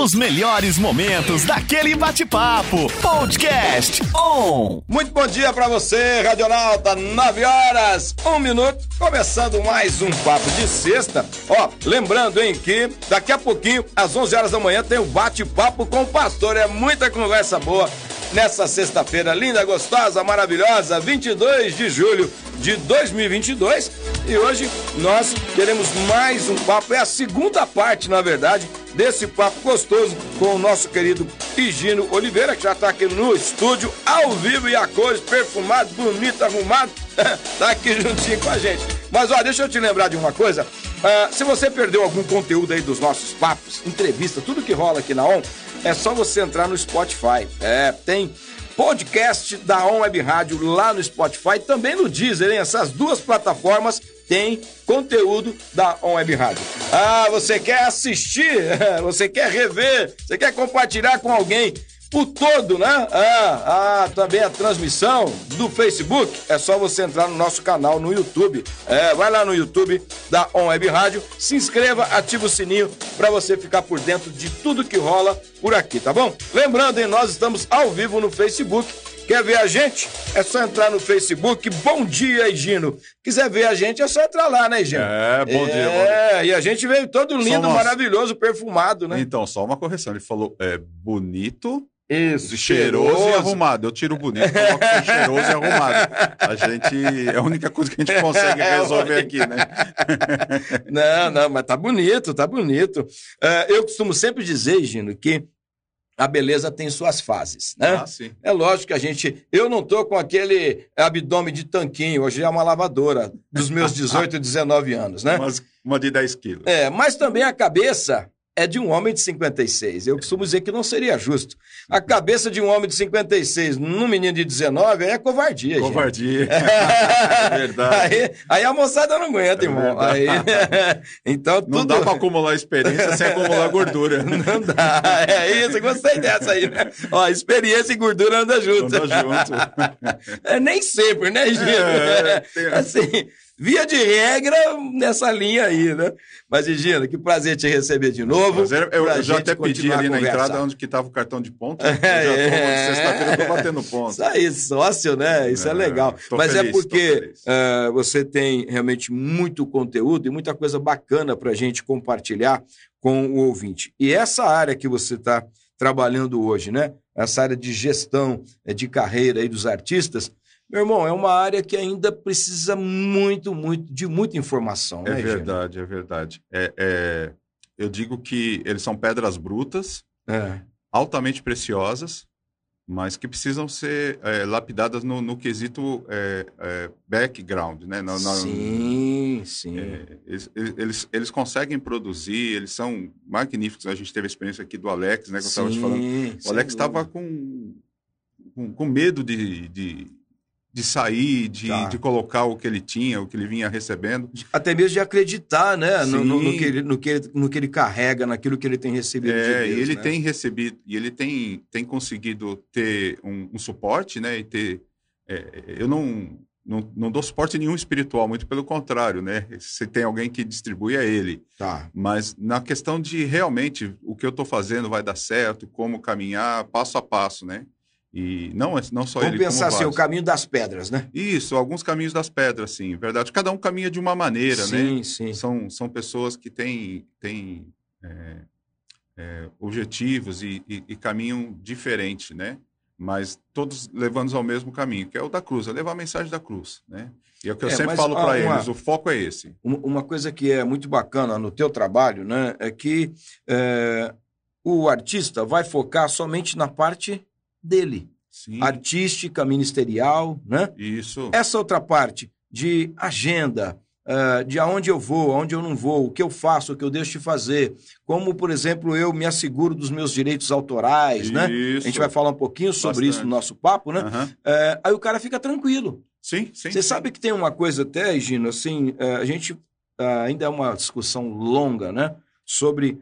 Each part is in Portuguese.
Os melhores momentos daquele bate-papo. Podcast On. Muito bom dia pra você, Radionauta. 9 horas, 1 minuto. Começando mais um papo de sexta. Ó, lembrando, hein, que daqui a pouquinho, às 11 horas da manhã, tem o bate-papo com o pastor. É muita conversa boa nessa sexta-feira linda, gostosa, maravilhosa, 22 de julho de 2022. E hoje nós teremos mais um papo, é a segunda parte, na verdade, desse papo gostoso com o nosso querido Higino Oliveira, que já está aqui no estúdio, ao vivo e a cores, perfumado, bonito, arrumado, tá aqui juntinho com a gente. Mas ó, deixa eu te lembrar de uma coisa. Uh, se você perdeu algum conteúdo aí dos nossos papos, entrevista, tudo que rola aqui na ON, é só você entrar no Spotify. É, tem podcast da On Web Rádio lá no Spotify, também no Deezer, hein? Essas duas plataformas têm conteúdo da On Web Rádio. Ah, você quer assistir? Você quer rever? Você quer compartilhar com alguém? O todo, né? Ah, ah, também a transmissão do Facebook. É só você entrar no nosso canal no YouTube. É, vai lá no YouTube da On Web Rádio, se inscreva, ativa o sininho para você ficar por dentro de tudo que rola por aqui, tá bom? Lembrando, hein, nós estamos ao vivo no Facebook. Quer ver a gente? É só entrar no Facebook. Bom dia, Higino. Quiser ver a gente, é só entrar lá, né, Higino? É, bom é, dia. É, e a gente veio todo lindo, maravilhoso, perfumado, né? Então, só uma correção. Ele falou é bonito, isso, cheiroso, cheiroso, e arrumado. Eu tiro bonito, coloco cheiroso e arrumado. A gente. É a única coisa que a gente consegue é, resolver aqui, né? não, não, mas tá bonito, tá bonito. Uh, eu costumo sempre dizer, Gino, que a beleza tem suas fases, né? Ah, sim. É lógico que a gente. Eu não tô com aquele abdômen de tanquinho, hoje é uma lavadora dos meus 18, 19 anos, né? Mas uma de 10 quilos. É, mas também a cabeça é de um homem de 56. Eu costumo dizer que não seria justo. A cabeça de um homem de 56 num menino de 19 é covardia, Covardia. é verdade. Aí, aí, a moçada não aguenta, é irmão. Aí, então, não dá para acumular experiência sem acumular gordura. Não dá. É isso, gostei dessa aí, né? Ó, experiência e gordura andam juntos. Anda junto. É, nem sempre, né, Gino? É, tem... Assim, via de regra, nessa linha aí, né? Mas, Regina, que prazer te receber de novo. Prazer, eu, eu já até pedi ali na entrada onde que estava o cartão de ponto. É, já sexta-feira eu tô batendo ponto. Isso aí, sócio, né? Isso é, é legal. Mas é feliz, é porque uh, você tem realmente muito conteúdo e muita coisa bacana para a gente compartilhar com o ouvinte. E essa área que você está trabalhando hoje, né? Essa área de gestão eh, de carreira aí dos artistas, meu irmão, é uma área que ainda precisa muito, muito, de muita informação. É né, verdade, Gênero? é verdade. É, é, eu digo que eles são pedras brutas, é. altamente preciosas, mas que precisam ser é, lapidadas no, no quesito é, é, background, né? Na, na, sim, sim. Eles, eles, eles, conseguem produzir, eles são magníficos. A gente teve a experiência aqui do Alex, né? Que eu estava te falando. O Alex estava com, com, com, medo de, de de sair, de, tá. de colocar o que ele tinha, o que ele vinha recebendo. Até mesmo de acreditar, né? No, no, no, que ele, no, que ele, no que ele carrega, naquilo que ele tem recebido. É, de Deus, e ele né? tem recebido, e ele tem, tem conseguido ter um, um suporte, né? E ter. É, eu não, não, não dou suporte nenhum espiritual, muito pelo contrário, né? Se tem alguém que distribui, é ele. Tá. Mas na questão de realmente o que eu estou fazendo vai dar certo, como caminhar passo a passo, né? E não, é, não só Vamos ele. Vamos pensar assim, o caminho das pedras, né? Isso, alguns caminhos das pedras, sim, verdade. Cada um caminha de uma maneira, sim, né? Sim, sim. São, são pessoas que têm, têm é, é, objetivos e, e, e, caminham diferente, né? Mas todos levando ao mesmo caminho, que é o da cruz, é levar a mensagem da cruz, né? E é o que eu é, sempre falo para eles, o foco é esse. Uma coisa que é muito bacana no teu trabalho, né? É que é, o artista vai focar somente na parte dele. Sim. Artística, ministerial, né? Isso. Essa outra parte de agenda, uh, de aonde eu vou, aonde eu não vou, o que eu faço, o que eu deixo de fazer. Como, por exemplo, eu me asseguro dos meus direitos autorais, Isso. né? A gente vai falar um pouquinho sobre Bastante. isso no nosso papo, né? Uhum. Uh, aí o cara fica tranquilo. Sim, sim. Você sabe que tem uma coisa até, Gino, assim, uh, a gente ainda é uma discussão longa, né? Sobre,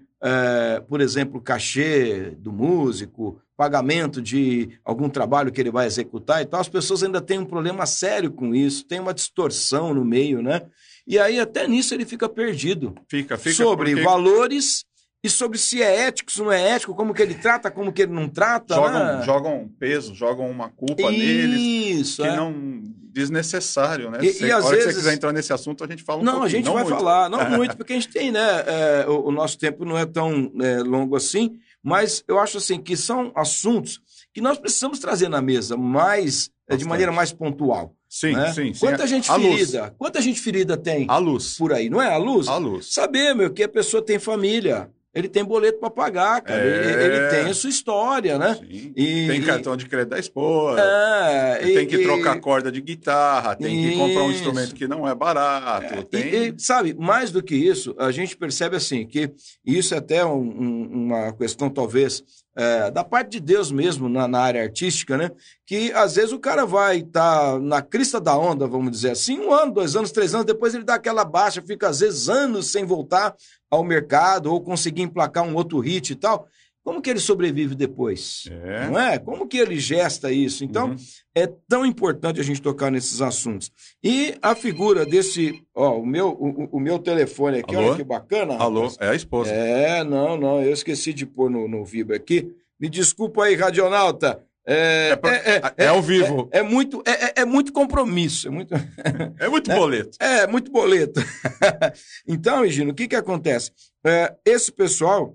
por exemplo, cachê do músico, pagamento de algum trabalho que ele vai executar e tal, as pessoas ainda têm um problema sério com isso, tem uma distorção no meio, né? E aí até nisso ele fica perdido. Fica, fica. Sobre porque... valores e sobre se é ético, se não é ético, como que ele trata, como que ele não trata. Jogam, né? jogam peso, jogam uma culpa Isso, neles que é. não desnecessário, né? E- Se- e às vezes- você quiser entrar nesse assunto, a gente fala um Não, a gente vai muito. falar, não muito, porque a gente tem, né? é, o, o nosso tempo não é tão é, longo assim, mas eu acho assim que são assuntos que nós precisamos trazer na mesa mais, de Bastante. maneira mais pontual. Sim, né? sim, sim. Quanta gente a luz. ferida, quanta gente ferida tem A luz. por aí, não é? A luz? A luz. Saber, meu, que a pessoa tem família, ele tem boleto para pagar, cara, É. ele, ele tem a sua história, né? Sim. E- tem cartão de crédito da esposa. É, tem e- que e- trocar corda de guitarra, tem que comprar um Isso. instrumento que não é barato. E- tem... E, sabe, mais do que isso, a gente percebe assim que isso é até um- um- uma questão, talvez, é, da parte de Deus mesmo na, na área artística, né? Que às vezes o cara vai estar na crista da onda, vamos dizer assim, um ano, dois anos, três anos, depois ele dá aquela baixa, fica às vezes anos sem voltar ao mercado ou conseguir emplacar um outro hit e tal. Como que ele sobrevive depois? É. Não é? Como que ele gesta isso? Então, Uhum. é tão importante a gente tocar nesses assuntos. E a figura desse, ó, o meu, o, o meu telefone aqui, Alô? olha que bacana. Alô, rapaz. é a esposa. É, não, não, eu esqueci de pôr no, no Vibra aqui. Me desculpa aí, Radionauta. É, É pra- é ao vivo. É, é muito, é, é- é muito compromisso, é muito, É muito boleto. é muito boleto. então, Egino, o que que acontece? É, esse pessoal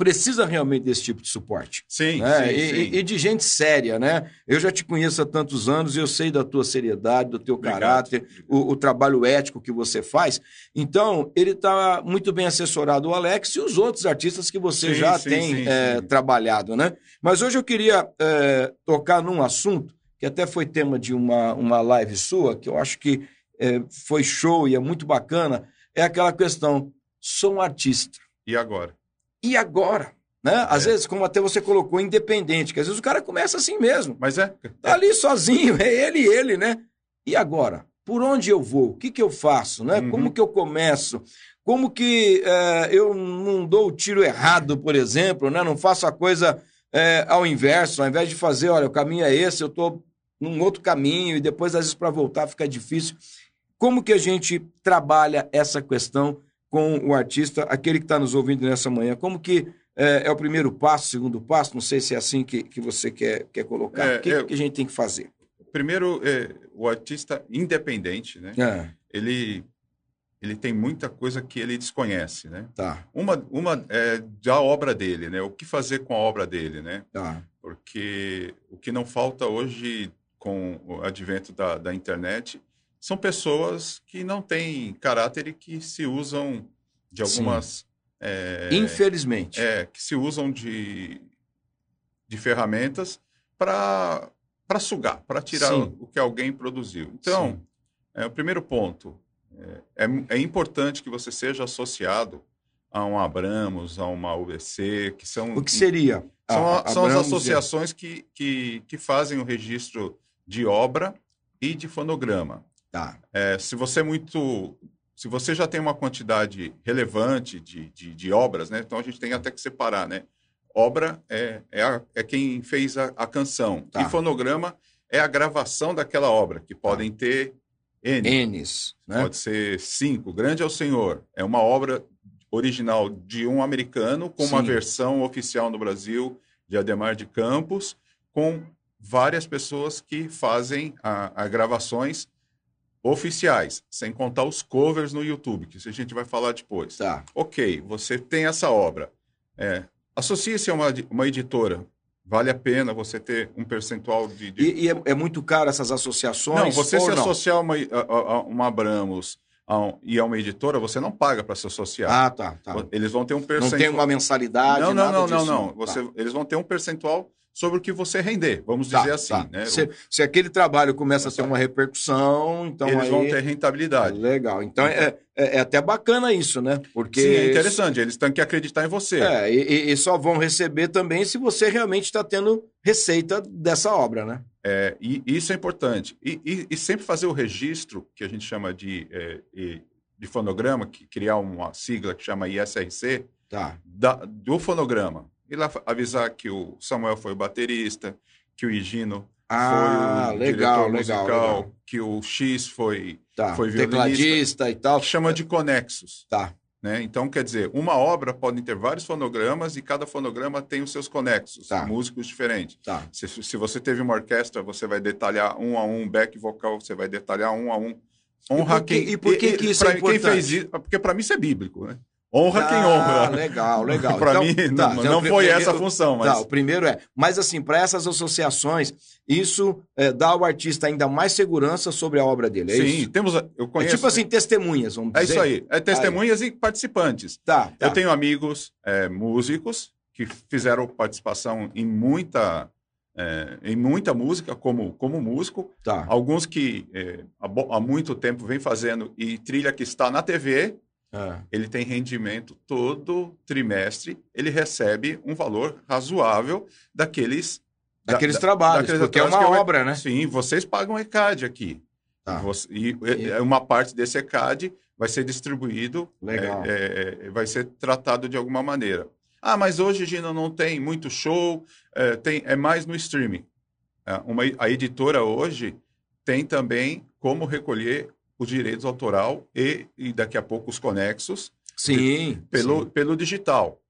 precisa realmente desse tipo de suporte Sim, né? sim, e, sim. e- e de gente séria, né? Eu já te conheço há tantos anos, eu sei da tua seriedade, do teu Obrigado. caráter, o, o trabalho ético que você faz. Então, ele está muito bem assessorado, o Alex e os outros artistas que você Sim, já sim, tem é, trabalhado, né? Mas hoje eu queria é, tocar num assunto que até foi tema de uma, uma live sua, que eu acho que é, foi show e é muito bacana, é aquela questão, sou um artista. E agora? E agora? Né? Às É. vezes, como até você colocou, independente, que às vezes o cara começa assim mesmo. Mas é. Tá ali sozinho, é ele e ele, né? E agora? Por onde eu vou? O que, que eu faço? Né? Uhum. Como que eu começo? Como que eh, eu não dou o tiro errado, por exemplo, né? Não faço a coisa eh, ao inverso, ao invés de fazer, olha, o caminho é esse, eu estou num outro caminho e depois, às vezes, para voltar fica difícil. Como que a gente trabalha essa questão com o artista, aquele que está nos ouvindo nessa manhã? Como que eh, é, o primeiro passo, segundo passo? Não sei se é assim que, que você quer, quer colocar. É, o que, eu- que a gente tem que fazer? Primeiro, é, o artista independente, né? É, Ele, ele tem muita coisa que ele desconhece, né? tá, Uma, uma é da obra dele, né? O que fazer com a obra dele, né? tá. Porque o que não falta hoje com o advento da, da internet são pessoas que não têm caráter e que se usam de algumas... é, Infelizmente. é, que se usam de, de ferramentas para sugar, para tirar Sim. o, que alguém produziu. Então, é, o primeiro ponto, é, é, é importante que você seja associado a um Abramos, a uma UBC, que são, O que seria? são, a- a- são as associações que, que, que fazem o registro de obra e de fonograma. Tá, É, se você é muito. Se você já tem uma quantidade relevante de, de, de obras, né? Então a gente tem até que separar, né? Obra é, é, a- é quem fez a, a canção. Tá. E fonograma é a gravação daquela obra, que podem ter N. Enes, né? Pode ser cinco. Grande é o Senhor. É uma obra original de um americano, com uma Sim. versão oficial no Brasil de Ademar de Campos, com várias pessoas que fazem a, a gravações oficiais, sem contar os covers no YouTube, que isso a gente vai falar depois. Tá, Ok, você tem essa obra. É, Associe-se a uma, uma editora. Vale a pena você ter um percentual de. de- e, e é, é muito caro essas associações? Não, você se não? associar a uma, a, a- uma Abramos a um- e a uma editora, você não paga para se associar. Ah, tá, tá. Eles vão ter um Não percentual. tem uma mensalidade, não, não, não, não, disso, não. Tá. Você, Eles vão ter um percentual sobre o que você render, vamos Tá, dizer assim. tá. Né? Se, se aquele trabalho começa a ter uma repercussão, então Eles aí... vão ter rentabilidade. Legal. Então é, é, é até bacana isso, né? Porque Sim, é interessante. Eles têm que acreditar em você. É, e, e- só vão receber também se você realmente está tendo receita dessa obra, né? É, e isso é importante. E, e- e sempre fazer o registro, que a gente chama de, é, de fonograma, que criar uma sigla que chama ISRC, Tá. da- do fonograma. E lá avisar que o Samuel foi o baterista, que o Higino Ah, foi o legal, diretor legal, musical, legal. que o X foi Tá. Foi. Tecladista e tal. chama de conexos. Tá. Né? Então, quer dizer, uma obra pode ter vários fonogramas e cada fonograma tem os seus conexos, tá. músicos diferentes. Tá. Se, se você teve uma orquestra, você vai detalhar um a um, back vocal, você vai detalhar um a um. Honra e por que, quem, e por que, que isso é importante? Quem fez isso, porque para mim isso é bíblico, né? Honra ah, quem honra. Legal, legal. para então, mim, tá, não, não foi essa a função. Mas... Tá, o primeiro é. Mas, assim, para essas associações, isso é, dá ao artista ainda mais segurança sobre a obra dele. É Sim, isso? temos. Eu conheço... É tipo assim, testemunhas, vamos dizer. É isso aí. É testemunhas aí. e participantes. Tá, tá. Eu tenho amigos é, músicos que fizeram participação em muita. É, em muita música como, como músico. Tá. Alguns que é, há, há muito tempo vem fazendo e trilha que está na TV é. Ele tem rendimento todo trimestre, ele recebe um valor razoável daqueles daqueles da, trabalhos, daqueles porque é uma obra, né? Sim, vocês pagam ECAD aqui. Tá. Você, e, e, uma parte desse ECAD vai ser distribuído, Legal. É, é, é, vai ser tratado de alguma maneira. Ah, mas hoje, Gina, não tem muito show, é, tem, é mais no streaming. É, uma, a editora hoje tem também como recolher os direitos autoral e, e daqui a pouco os conexos sim, pelo, sim. pelo digital.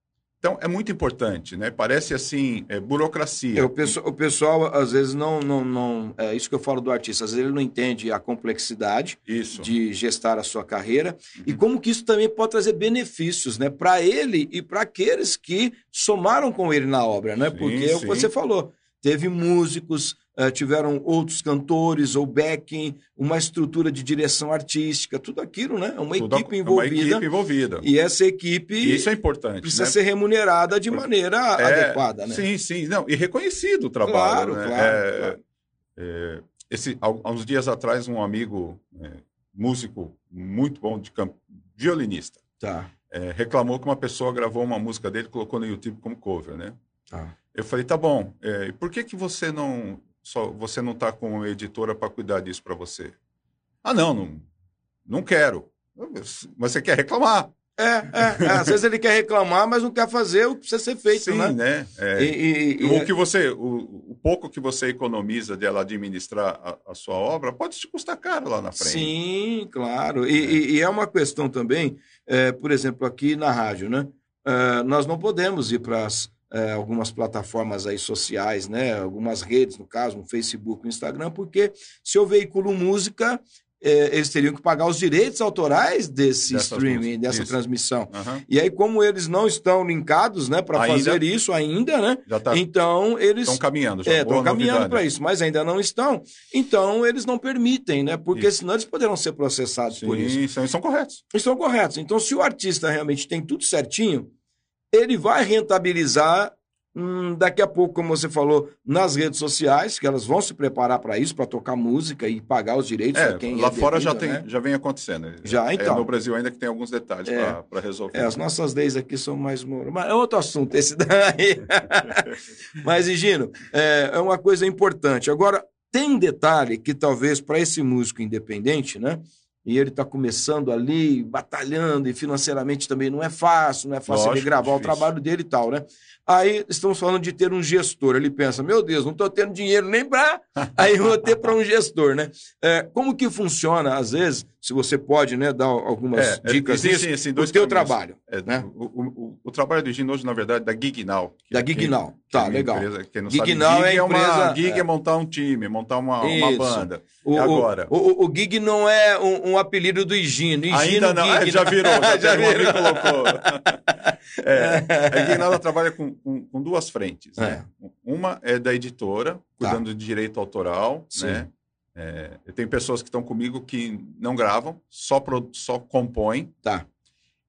Então, é muito importante, né? Parece assim, é, burocracia. É, o, pessoal, o, pessoal, às vezes, não, não, não. É isso que eu falo do artista. Às vezes, ele não entende a complexidade isso. de gestar a sua carreira uhum. e como que isso também pode trazer benefícios, né? Para ele e para aqueles que somaram com ele na obra, né? Porque sim, é o que você falou. Teve músicos, uh, tiveram outros cantores ou backing, uma estrutura de direção artística, tudo aquilo, né? Uma tudo equipe envolvida. Uma equipe envolvida. E essa equipe. E isso é importante. Precisa né? ser remunerada de maneira é, adequada, né? Sim, sim. Não, e reconhecido o trabalho. Claro, né? claro, é, claro. É, esse, há uns dias atrás, um amigo é, músico muito bom de campo, violinista. Tá. É, reclamou que uma pessoa gravou uma música dele e colocou no YouTube como cover, né? Tá. Eu falei, tá bom, é, por que, que você não só você não está com editora para cuidar disso para você? Ah, não, não, não quero. Mas você quer reclamar. É, é, é, às vezes ele quer reclamar, mas não quer fazer o que precisa ser feito, Sim, né? né? É, e, e, o que você, o, o, pouco que você economiza dela administrar a, a, sua obra pode te custar caro lá na frente. Sim, claro. E é, e é uma questão também, é, por exemplo, aqui na rádio, né? É, nós não podemos ir para as é, algumas plataformas aí sociais, né? Algumas redes, no caso, no Facebook, no Instagram, porque se eu veiculo música, é, eles teriam que pagar os direitos autorais desse Dessas streaming, músicas. dessa isso. transmissão. Uhum. E aí, como eles não estão linkados, né, para fazer isso ainda, né? Tá... Então eles estão caminhando, já. É, estão caminhando para isso, mas ainda não estão. Então eles não permitem, né? Porque isso. senão eles poderão ser processados Sim, por isso. São, são corretos. Estão corretos. Então, se o artista realmente tem tudo certinho, ele vai rentabilizar hum, daqui a pouco, como você falou, nas redes sociais, que elas vão se preparar para isso, para tocar música e pagar os direitos é, quem Lá é fora já, tem, né? já vem acontecendo. Já, é, então. É no Brasil ainda que tem alguns detalhes é, para resolver. É, as nossas leis aqui são mais... Mas é outro assunto esse daí. Mas, Higino, é, é uma coisa importante. Agora, tem um detalhe que talvez para esse músico independente, né? E ele está começando ali, batalhando, e financeiramente também não é fácil, não é fácil Lógico, ele gravar difícil. o trabalho dele e tal, né? Aí estamos falando de ter um gestor. Ele pensa, meu Deus, não estou tendo dinheiro nem para. Aí vou ter para um gestor, né? É, como que funciona, às vezes, se você pode né, dar algumas é, é dicas nisso, assim, o teu trabalho. É, né? o, o, o, trabalho do Gino hoje, na verdade, é da Gignal. Da Gignal, tá, legal. Empresa, quem não Gignal sabe, Gig é, empresa, uma, Gig é montar um time, montar uma, uma banda. O, agora. O, o, Gig não é um, um apelido do Higino. Higino Ainda não, Gig, já virou, já, já virou. colocou. é, a Gignal trabalha com, com, com, duas frentes. Né? Uma é da editora, cuidando tá. de direito autoral, Sim. né? É, eu tenho pessoas que estão comigo que não gravam, só, pro, só compõem. Tá.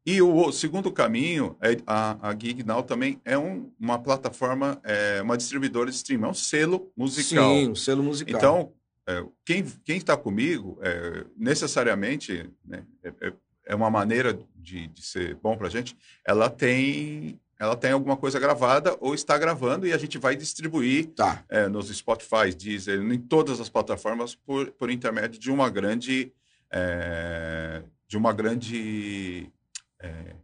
E o segundo caminho, é, a, a Gig Now também é um, uma plataforma, é, uma distribuidora de streaming, é um selo musical. Sim, um selo musical. Então, é, quem, quem está comigo, é, necessariamente, né, é, é, é uma maneira de, de ser bom para a gente, ela tem ela tem alguma coisa gravada ou está gravando e a gente vai distribuir tá. é, nos Spotify, Deezer, em todas as plataformas por, por intermédio de uma grande é, de uma grande é,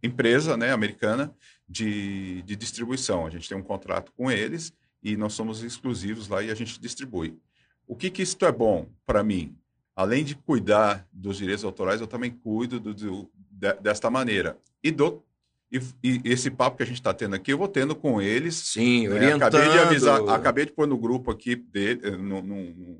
empresa né, americana de, de distribuição. A gente tem um contrato com eles e nós somos exclusivos lá e a gente distribui. O que, que isso é bom para mim? Além de cuidar dos direitos autorais, eu também cuido do, do de, desta maneira. E, do, e, e, esse papo que a gente está tendo aqui, eu vou tendo com eles. Sim, né? orientando. Acabei de avisar, acabei de pôr no grupo aqui dele, eh, no, no,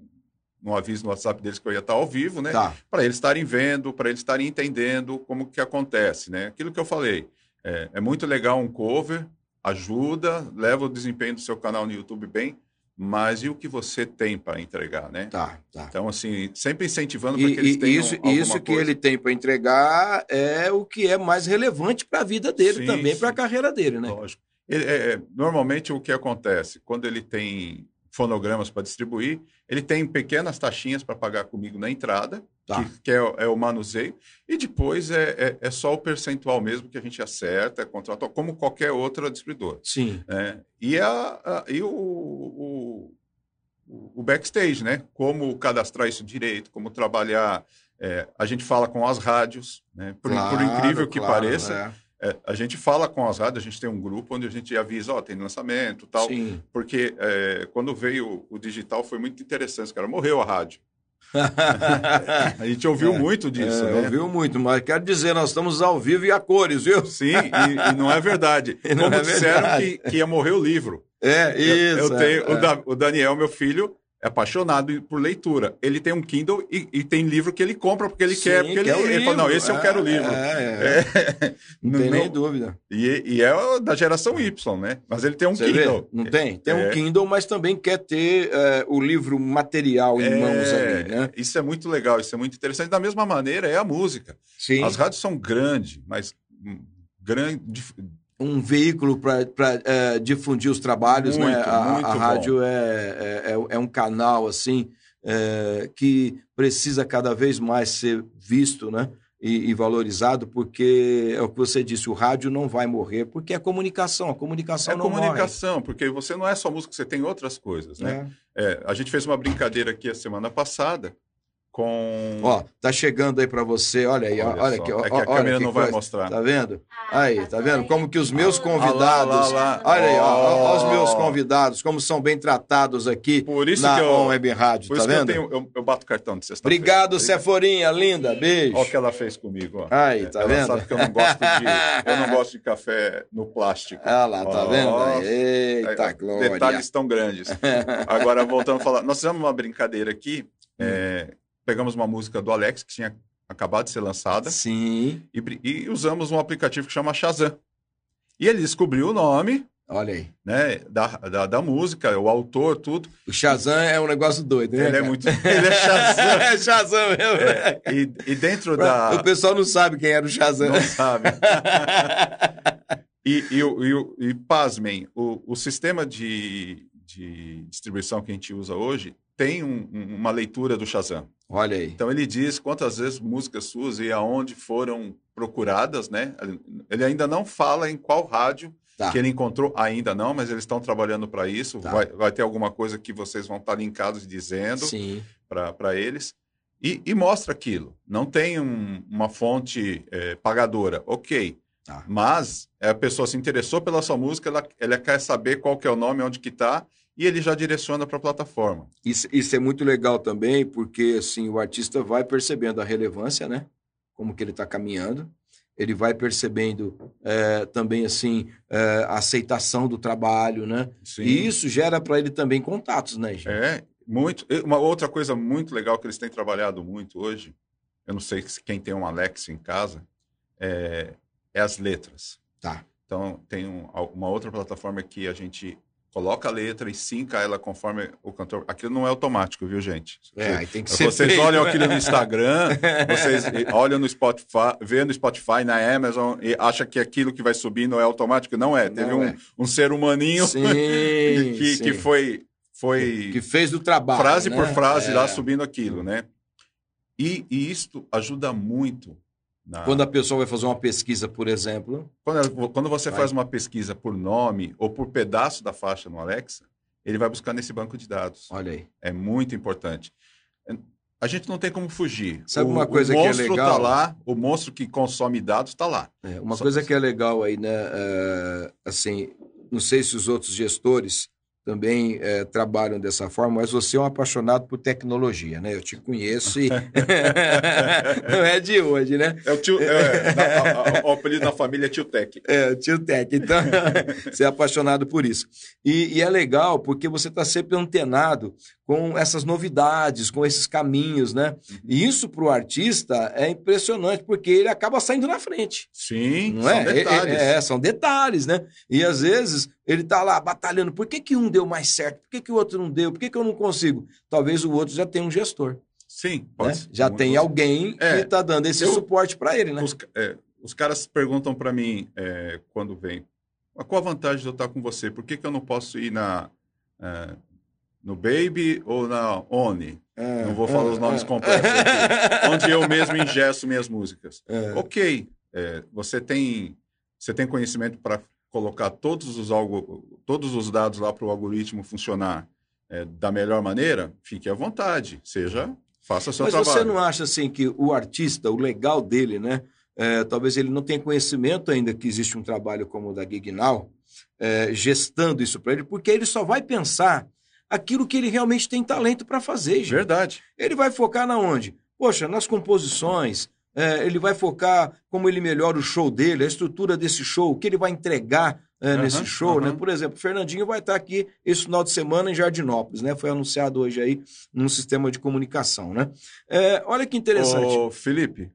no aviso no WhatsApp deles que eu ia estar ao vivo, né? Tá. Para eles estarem vendo, para eles estarem entendendo como que acontece, né? Aquilo que eu falei. É, é muito legal um cover, ajuda, leva o desempenho do seu canal no YouTube bem, mas e o que você tem para entregar, né? Tá, tá. Então, assim, sempre incentivando para que eles tenham Isso, isso que ele tem para entregar é o que é mais relevante para a vida dele sim, também, para a carreira dele, né? Lógico. Ele, é, é, normalmente, o que acontece? Quando ele tem fonogramas para distribuir, ele tem pequenas taxinhas para pagar comigo na entrada, tá. que, que é, é, o manuseio, e depois é, é, é, só o percentual mesmo que a gente acerta, é contrato, como qualquer outra distribuidora. Sim. Né? E, a, a, e o, o, o, backstage, né? Como cadastrar isso direito, como trabalhar. É, a gente fala com as rádios, né? por, claro, por incrível que claro, pareça. É. É, a gente fala com as rádios, a gente tem um grupo onde a gente avisa, ó, oh, tem lançamento tal. Sim. Porque é, quando veio o digital foi muito interessante, cara. Morreu a rádio. a gente ouviu é, muito disso, é, né? Ouviu muito, mas quero dizer, nós estamos ao vivo e a cores, viu? Sim, e, e não é verdade. Como é disseram verdade. Que, que ia morrer o livro. É, isso. Eu, eu tenho, o, é. da, o Daniel, meu filho, é apaixonado por leitura. Ele tem um Kindle e, e tem livro que ele compra porque ele Sim, quer. Porque ele, ele fala, não, esse é, eu quero o livro. É, é. é. Não, não tem nem dúvida. E, e, é da geração Y, né? Mas ele tem um Você Kindle. Vê? Não tem? Tem um é. Kindle, mas também quer ter é, o livro material em mãos ali, né? Isso é muito legal, isso é muito interessante. Da mesma maneira, é a música. Sim. As rádios são grandes, mas hum, grande um veículo para é, difundir os trabalhos, né? muito, né? A, a rádio é, é, é, um canal assim é, que precisa cada vez mais ser visto, né? E, e, valorizado, porque é o que você disse, o rádio não vai morrer, porque é comunicação, a comunicação é não comunicação, morre. porque você não é só música, você tem outras coisas, né? É. É, a gente fez uma brincadeira aqui a semana passada, com. Ó, tá chegando aí para você. Olha aí, olha, olha aqui. Ó, é que a câmera não vai mostrar. Tá vendo? Aí, tá vendo? Como que os meus convidados. Ah, lá, lá, lá. Olha aí, ó, ó, os meus convidados, como são bem tratados aqui por isso na que eu, Web Rádio, por tá isso vendo? Que eu, tenho, eu, eu bato cartão de sexta Obrigado, Seforinha, linda. Beijo. Olha o que ela fez comigo, ó. Aí, tá ela vendo? sabe que eu não gosto de, eu não gosto de café no plástico. Olha lá, tá vendo? Eita, glória. Detalhes tão grandes. Agora, voltando a falar, nós fizemos uma brincadeira aqui. É, pegamos uma música do Alex, que tinha acabado de ser lançada. Sim. E, e usamos um aplicativo que chama Shazam. E ele descobriu o nome. Olha aí. Né, da, da, da, música, o autor, tudo. O Shazam é um negócio doido, né? Ele é muito. Ele é Shazam. é Shazam mesmo. É, e, e dentro da. O pessoal não sabe quem era o Shazam. Não sabe. e, e, e, e, pasmem, o, o sistema de, de distribuição que a gente usa hoje tem um, uma leitura do Shazam. Olha aí. Então ele diz quantas vezes músicas suas e aonde foram procuradas, né? Ele ainda não fala em qual rádio tá. que ele encontrou, ainda não, mas eles estão trabalhando para isso. Tá. Vai, vai, ter alguma coisa que vocês vão estar linkados dizendo para eles. E, e, mostra aquilo. Não tem um, uma fonte é, pagadora. Ok. Tá. Mas a pessoa se interessou pela sua música, ela, ela quer saber qual que é o nome, onde que está e ele já direciona para a plataforma. Isso, isso é muito legal também, porque assim, o artista vai percebendo a relevância, né? Como que ele está caminhando. Ele vai percebendo é, também assim é, a aceitação do trabalho, né? Sim. E isso gera para ele também contatos, né, gente? É, muito. Uma outra coisa muito legal que eles têm trabalhado muito hoje, eu não sei quem tem um Alex em casa, é, é as letras. Tá. Então, tem um, uma outra plataforma que a gente coloca a letra e sinca ela conforme o cantor. Aquilo não é automático, viu, gente? É, tem que vocês ser feito, olham aquilo no Instagram, vocês olham no Spotify, vê no Spotify, na Amazon e acha que aquilo que vai subir não é automático. Não é. Teve não um, é. um ser humaninho sim, que, sim. que foi, foi. Que fez do trabalho. Frase né? por frase é. lá subindo aquilo, né? E, e isto ajuda muito na... Quando a pessoa vai fazer uma pesquisa, por exemplo. Quando, quando você vai. faz uma pesquisa por nome ou por pedaço da faixa no Alexa, ele vai buscar nesse banco de dados. Olha aí. É muito importante. A gente não tem como fugir. Sabe o, uma coisa que é legal? O monstro está lá, o monstro que consome dados está lá. É, uma Só... coisa que é legal aí, né? Uh, assim, não sei se os outros gestores também é, trabalham dessa forma, mas você é um apaixonado por tecnologia, né? Eu te conheço e não é de hoje, né? É o, tio, é, na, o apelido da família é Tio Tech. É, Tio Tech. Então, você é apaixonado por isso. E, e é legal porque você está sempre antenado com essas novidades, com esses caminhos, né? E isso para o artista é impressionante, porque ele acaba saindo na frente. Sim, não são é? detalhes. É, é, são detalhes, né? E às vezes ele está lá batalhando. Por que, que um deu mais certo? Por que, que o outro não deu? Por que, que eu não consigo? Talvez o outro já tenha um gestor. Sim, pode né? Já tem alguém é, que está dando esse eu, suporte para ele, né? Os, é, os caras perguntam para mim é, quando vem, qual a vantagem de eu estar com você? Por que, que eu não posso ir na é, no Baby ou na Oni. É, não vou falar é, os nomes é. completos aqui, onde eu mesmo ingesto minhas músicas. É. Ok, é, você tem você tem conhecimento para colocar todos os algo, todos os dados lá para o algoritmo funcionar é, da melhor maneira? Fique à vontade, seja faça seu Mas trabalho. Mas você não acha assim que o artista, o legal dele, né? talvez ele não tenha conhecimento ainda que existe um trabalho como o da Gignal, gestando isso para ele, porque ele só vai pensar aquilo que ele realmente tem talento para fazer. Gente. Verdade. Ele vai focar na onde? Poxa, nas composições. É, ele vai focar como ele melhora o show dele, a estrutura desse show, o que ele vai entregar é, uhum, nesse show, uhum. né? Por exemplo, o Fernandinho vai estar aqui esse final de semana em Jardinópolis, né? Foi anunciado hoje aí num sistema de comunicação, né? É, olha que interessante. Ô, Felipe,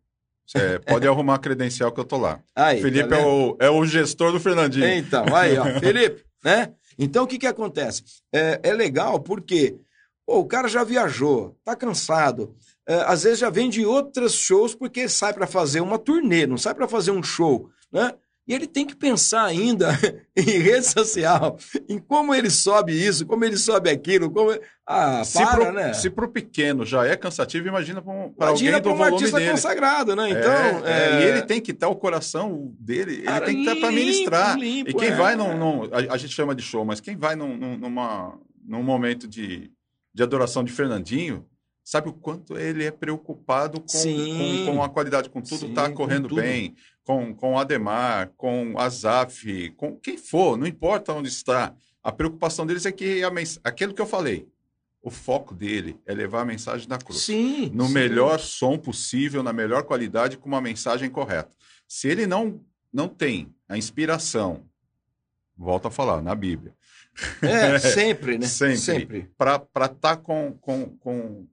é, pode arrumar a credencial que eu tô lá. Aí, Felipe tá é, o, é o gestor do Fernandinho. Então, aí, ó. Felipe, né? Então, o que, que acontece? É, é legal porque pô, o cara já viajou, tá cansado. É, às vezes já vem de outros shows porque sai para fazer uma turnê, não sai para fazer um show, né? E ele tem que pensar ainda em rede social, em como ele sobe isso, como ele sobe aquilo, como... Ah, se para, pro, né? Se para o pequeno já é cansativo, imagina para um, alguém do um volume artista dele. consagrado, né? Então... É, é... E ele tem que estar, o coração dele, ele Cara, tem que estar para ministrar. Limpo, e quem é. vai num... num a, a, gente chama de show, mas quem vai num, numa, num momento de, de adoração de Fernandinho, sabe o quanto ele é preocupado com, com, com, a qualidade, com tudo está correndo tudo. bem, com, com Ademar, com a Zaf, com quem for, não importa onde está. A preocupação deles é que a mens... aquilo que eu falei, o foco dele é levar a mensagem da cruz. Sim, no sim. melhor som possível, na melhor qualidade, com uma mensagem correta. Se ele não, não tem a inspiração, volta a falar, na Bíblia. É, sempre, né? sempre. sempre. Para estar tá com, com, com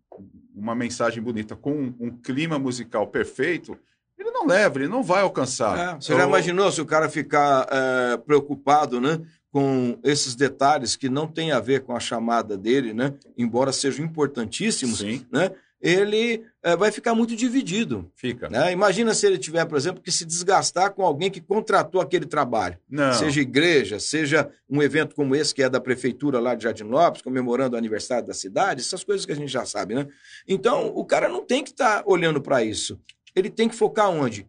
uma mensagem bonita, com um, um clima musical perfeito, ele não leva, ele não vai alcançar. É, você já imaginou se o cara ficar é, preocupado, né? Com esses detalhes que não tem a ver com a chamada dele, né? Embora sejam importantíssimos, Sim. né? Ele é, vai ficar muito dividido. Fica. Né? Imagina se ele tiver, por exemplo, que se desgastar com alguém que contratou aquele trabalho. Não. Seja igreja, seja um evento como esse, que é da prefeitura lá de Jardim Lopes, comemorando o aniversário da cidade, essas coisas que a gente já sabe, né? Então, o cara não tem que estar tá olhando para isso ele tem que focar onde?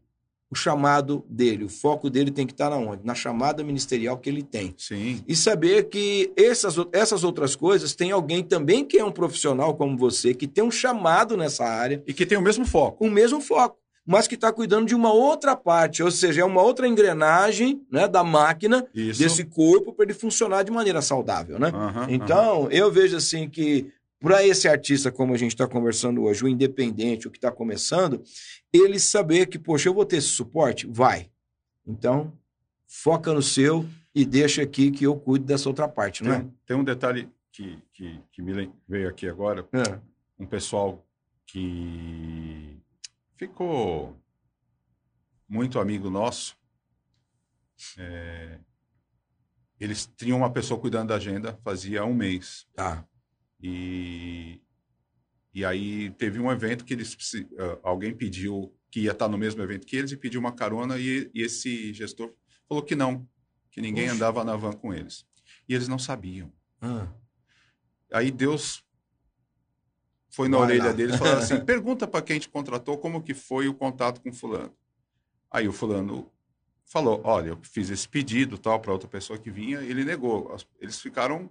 O chamado dele, o foco dele tem que estar na onde? Na chamada ministerial que ele tem. Sim. E saber que essas, essas outras coisas tem alguém também que é um profissional como você, que tem um chamado nessa área. E que tem o mesmo foco. O mesmo foco mas que está cuidando de uma outra parte, ou seja, é uma outra engrenagem né, da máquina, Isso. desse corpo, para ele funcionar de maneira saudável. Né? Uhum, então, uhum. eu vejo assim que para esse artista, como a gente está conversando hoje, o independente, o que está começando, ele saber que, poxa, eu vou ter esse suporte? Vai. Então, foca no seu e deixa aqui que eu cuido dessa outra parte, não é? Tem, tem um detalhe que, que, que, me veio aqui agora. É. Um pessoal que ficou muito amigo nosso. É, eles tinham uma pessoa cuidando da agenda fazia um mês. Tá. E, e aí teve um evento que eles uh, alguém pediu que ia estar no mesmo evento que eles e pediu uma carona e, e esse gestor falou que não, que ninguém andava na van com eles. E eles não sabiam. Ah. Aí Deus foi na Vai orelha lá. deles falou assim: pergunta para quem te contratou como que foi o contato com fulano. Aí o fulano falou: olha, eu fiz esse pedido tal para outra pessoa que vinha, ele negou. Eles ficaram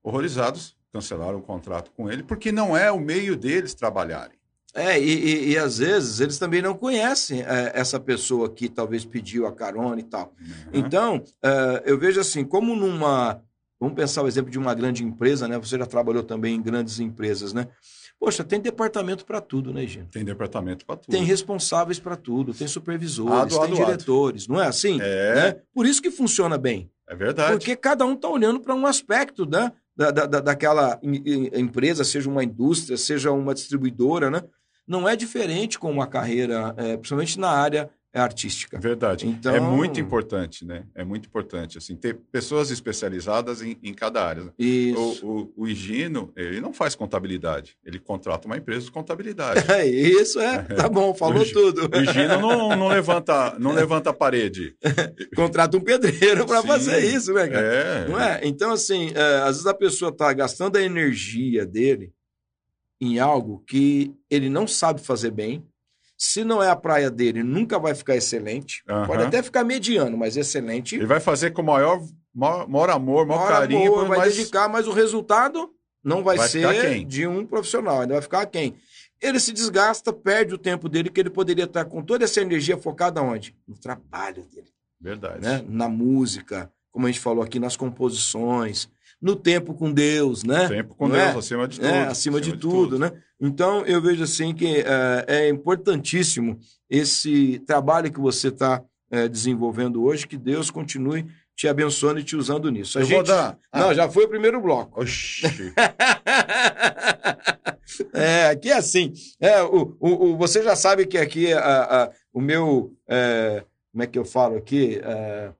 horrorizados cancelaram o contrato com ele, porque não é o meio deles trabalharem. É, e, e, e às vezes eles também não conhecem é, essa pessoa que talvez pediu a carona e tal. Uhum. Então, é, eu vejo assim, como numa Vamos pensar o exemplo de uma grande empresa, né? Você já trabalhou também em grandes empresas, né? Poxa, tem departamento para tudo, né, gente? Tem departamento para tudo. Tem responsáveis para tudo, tem supervisores, ado, tem ado, diretores, ado. não é assim? É. Né? Por isso que funciona bem. É verdade. Porque cada um está olhando para um aspecto né? Da, da, daquela empresa, seja uma indústria, seja uma distribuidora, né? Não é diferente com uma carreira, é, principalmente na área artística. Verdade. Então... É muito importante, né? É muito importante, assim, ter pessoas especializadas em, em cada área. Isso. O, o, o Higino, ele não faz contabilidade, ele contrata uma empresa de contabilidade. É isso, é. Tá bom, falou o, tudo. O Higino não, não, levanta, não levanta a parede. contrata um pedreiro para fazer isso, né, cara? É. Não é? Então, assim, é, às vezes a pessoa está gastando a energia dele em algo que ele não sabe fazer bem, se não é a praia dele, nunca vai ficar excelente. Uhum. Pode até ficar mediano, mas excelente. Ele vai fazer com maior, maior, maior amor, maior, maior carinho. Amor, vai mais... dedicar, mas o resultado não vai, vai ser de um profissional, ainda vai ficar quem? Ele se desgasta, perde o tempo dele, que ele poderia estar com toda essa energia focada onde? No trabalho dele. Verdade. Né? Na música, como a gente falou aqui, nas composições, no tempo com Deus, né? Tempo com Não Deus, é? acima de tudo. É, acima, acima de, de, tudo, tudo, né? Então, eu vejo assim que uh, é importantíssimo esse trabalho que você está eh, desenvolvendo hoje, que Deus continue te abençoando e te usando nisso. A eu gente... vou dar... Ah. Não, já foi o primeiro bloco. Oxi. é, aqui é assim. É, o, o, o, você já sabe que aqui a, a o meu... É, como é que eu falo aqui? É,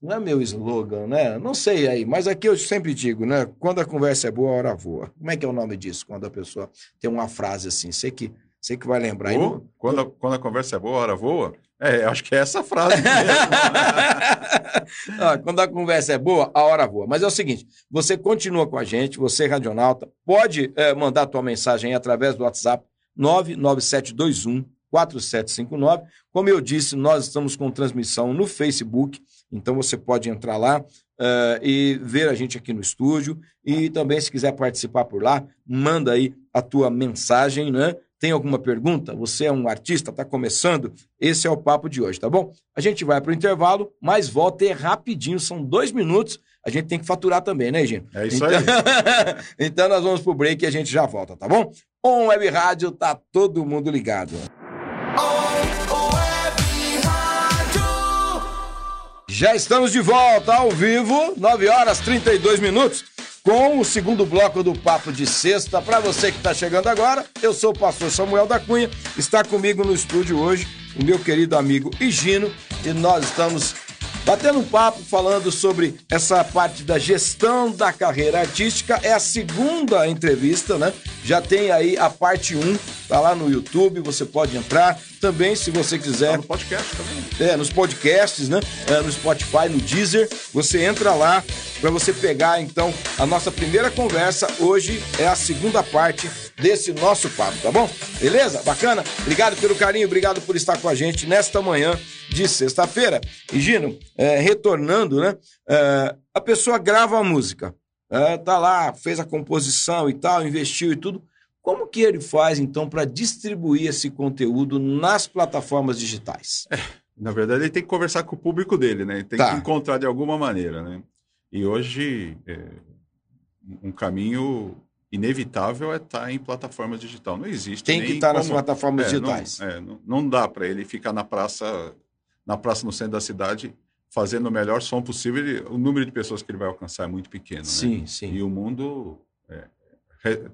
não é meu slogan, né? Não sei aí, mas aqui eu sempre digo, né? Quando a conversa é boa, a hora voa. Como é que é o nome disso? Quando a pessoa tem uma frase assim, sei que, sei que vai lembrar. Oh, não... quando, a, quando a conversa é boa, a hora voa? É, acho que é essa frase mesmo. ah, quando a conversa é boa, a hora voa. Mas é o seguinte, você continua com a gente, você radionauta, pode é, mandar a tua mensagem aí através do WhatsApp 99721 4759. Como eu disse, nós estamos com transmissão no Facebook, então você pode entrar lá uh, e ver a gente aqui no estúdio. E também, se quiser participar por lá, manda aí a tua mensagem, né? Tem alguma pergunta? Você é um artista, está começando? Esse é o papo de hoje, tá bom? A gente vai para o intervalo, mas volta é rapidinho, são dois minutos. A gente tem que faturar também, né, gente? É isso então... aí. então nós vamos pro break e a gente já volta, tá bom? On Web Rádio, tá todo mundo ligado. Já estamos de volta ao vivo, 9 horas 32 minutos, com o segundo bloco do Papo de Sexta. Para você que está chegando agora, eu sou o pastor Samuel da Cunha, está comigo no estúdio hoje o meu querido amigo Higino, e nós estamos batendo um papo falando sobre essa parte da gestão da carreira artística. É a segunda entrevista, né? Já tem aí a parte 1, tá lá no YouTube, você pode entrar. Também, se você quiser. Tá no podcast também. É, nos podcasts, né? É, no Spotify, no Deezer. Você entra lá para você pegar, então, a nossa primeira conversa. Hoje é a segunda parte desse nosso papo, tá bom? Beleza? Bacana? Obrigado pelo carinho, obrigado por estar com a gente nesta manhã de sexta-feira. E, Gino, é, retornando, né? É, a pessoa grava a música, é, tá lá, fez a composição e tal, investiu e tudo como que ele faz, então, para distribuir esse conteúdo nas plataformas digitais? É, na verdade, ele tem que conversar com o público dele, né? Ele tem tá. que encontrar de alguma maneira, né? E hoje, é, um caminho inevitável é estar tá em plataformas digital. Não existe Tem que estar tá como... nas plataformas é, digitais. Não, é, não, não dá para ele ficar na praça, na praça no centro da cidade, fazendo o melhor som possível. Ele, o número de pessoas que ele vai alcançar é muito pequeno. Sim, né? sim. E o mundo é,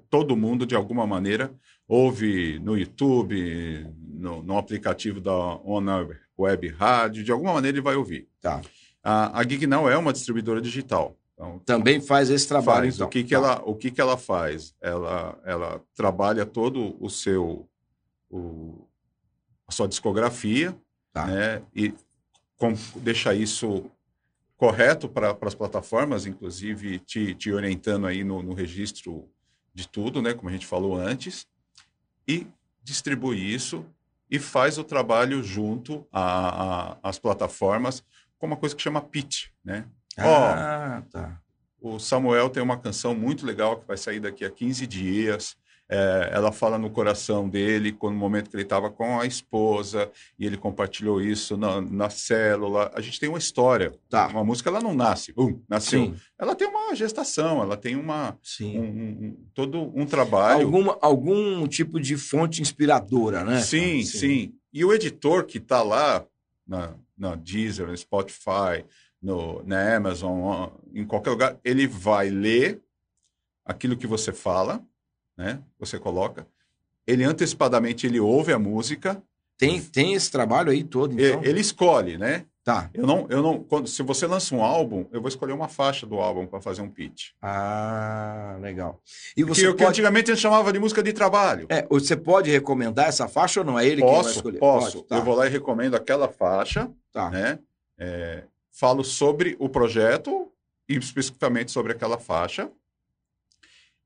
todo mundo, de alguma maneira, ouve no YouTube, no, no aplicativo da Ona Web Rádio, de alguma maneira ele vai ouvir. Tá. A, a Gig não é uma distribuidora digital. Então, Também faz esse trabalho, faz. então. O que, que, tá. ela, o que, que ela faz? Ela, ela trabalha todo o seu... O, a sua discografia, tá. né? E com, deixa isso correto para as plataformas, inclusive te, te orientando aí no, no registro de tudo, né, como a gente falou antes, e distribui isso e faz o trabalho junto às plataformas com uma coisa que chama pitch, né? Ah, oh, tá. O Samuel tem uma canção muito legal que vai sair daqui a 15 dias. É, ela fala no coração dele, no momento que ele estava com a esposa, e ele compartilhou isso na, na célula. A gente tem uma história. Tá. Uma música, ela não nasce, um, nasceu. Sim. Ela tem uma gestação, ela tem uma, Sim. um, um- todo um trabalho. Alguma, algum tipo de fonte inspiradora, né? Sim, sim, E o editor que está lá na, na Deezer, no Spotify, no, na Amazon, em qualquer lugar, ele vai ler aquilo que você fala, né? Você coloca. Ele antecipadamente ele ouve a música, Tem, tem esse trabalho aí todo, então? ele escolhe, né? Tá. Eu não, eu não. Quando, se você lança um álbum, eu vou escolher uma faixa do álbum para fazer um pitch. Ah, legal. E Que, você que pode... antigamente a gente chamava de música de trabalho. É, você pode recomendar essa faixa ou não? É ele quem vai posso, escolher? posso. Pode, tá. Eu vou lá e recomendo aquela faixa. Tá. né? É, falo sobre o projeto e especificamente sobre aquela faixa.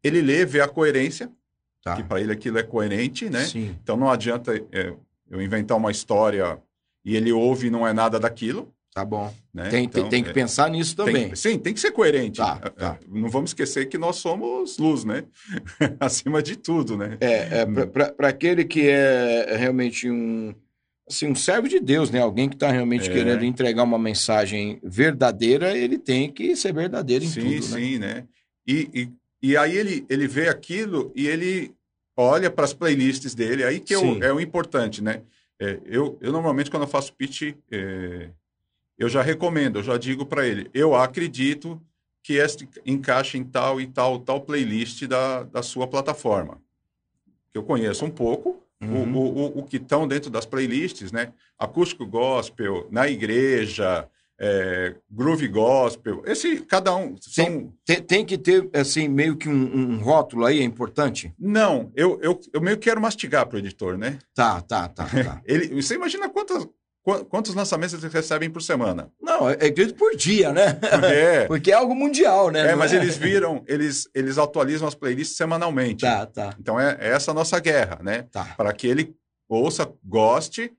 Ele lê, vê a coerência, Tá. que para ele aquilo é coerente, né? Sim. Então não adianta é, eu inventar uma história e ele ouve e não é nada daquilo, Tá bom. né? Tem, Então, tem, tem que é, pensar nisso tem- também. sim, tem que ser coerente. Tá, É, tá. é, Não vamos esquecer que nós somos luz, né? Acima de tudo, né? É, é para aquele que é realmente um assim, um servo de Deus, né? Alguém que está realmente É. querendo entregar uma mensagem verdadeira, ele tem que ser verdadeiro em sim, tudo, né? sim, né? E, e, e aí ele, ele vê aquilo e ele olha para as playlists dele, aí que é o, é o importante, né? É, eu, eu normalmente, quando eu faço pitch, é, eu já recomendo, eu já digo para ele, eu acredito que este encaixa em tal e tal, tal playlist da, da sua plataforma. Que eu conheço um pouco, o- Uhum. o, o, o que estão dentro das playlists, né? Acústico gospel, na igreja, é, groove gospel, esse, cada um, são... Tem, tem que ter, assim, meio que um, um rótulo aí, é importante? Não, eu, eu, eu meio que quero mastigar para o editor, né? Tá, tá, tá, tá. Ele, você imagina quantas, qua- quantos lançamentos eles recebem por semana? Não, é acredito por dia, né? É, Porque é algo mundial, né? é mas eles viram, eles, eles atualizam as playlists semanalmente. Tá, tá, Então é, é essa a nossa guerra, né? tá. Para que ele ouça, goste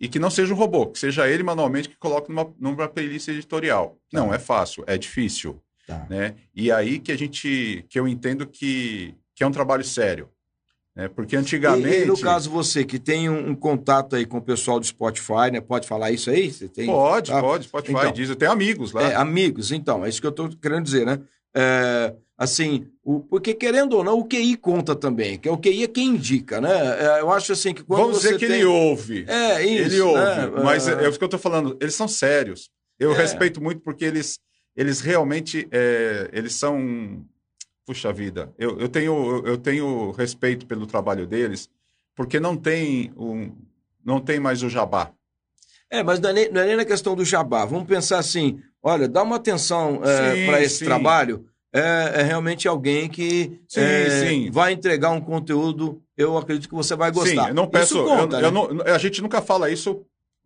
e que não seja um robô, que seja ele manualmente que coloque numa, numa playlist editorial. Não é fácil, é difícil, Tá. né? E aí que a gente, que eu entendo que, que é um trabalho sério, né? Porque antigamente E, e no caso você que tem um, um contato aí com o pessoal do Spotify, né? Pode falar isso aí? Você tem? Pode, Tá. pode, Spotify Então. diz, eu tenho amigos lá. É, amigos, então, é isso que eu estou querendo dizer, né? É, assim, o, porque querendo ou não, o QI conta também, que é o QI é quem indica, né? É, eu acho assim que quando Vamos dizer que tem... ele ouve. É, isso, ele ouve, né? mas É, é, é o que eu estou falando, eles são sérios. Eu É. respeito muito porque eles, eles realmente, é, eles são, puxa vida, eu, eu, tenho, eu tenho respeito pelo trabalho deles, porque não tem, um, não tem mais o jabá. É, mas não é, nem, não é nem na questão do jabá. Vamos pensar assim: olha, dá uma atenção Sim, para esse sim. trabalho. É, é realmente alguém que Sim, é, sim. vai entregar um conteúdo, eu acredito que você vai gostar. Sim, eu não peço, conta, eu, né? eu não, a gente nunca fala isso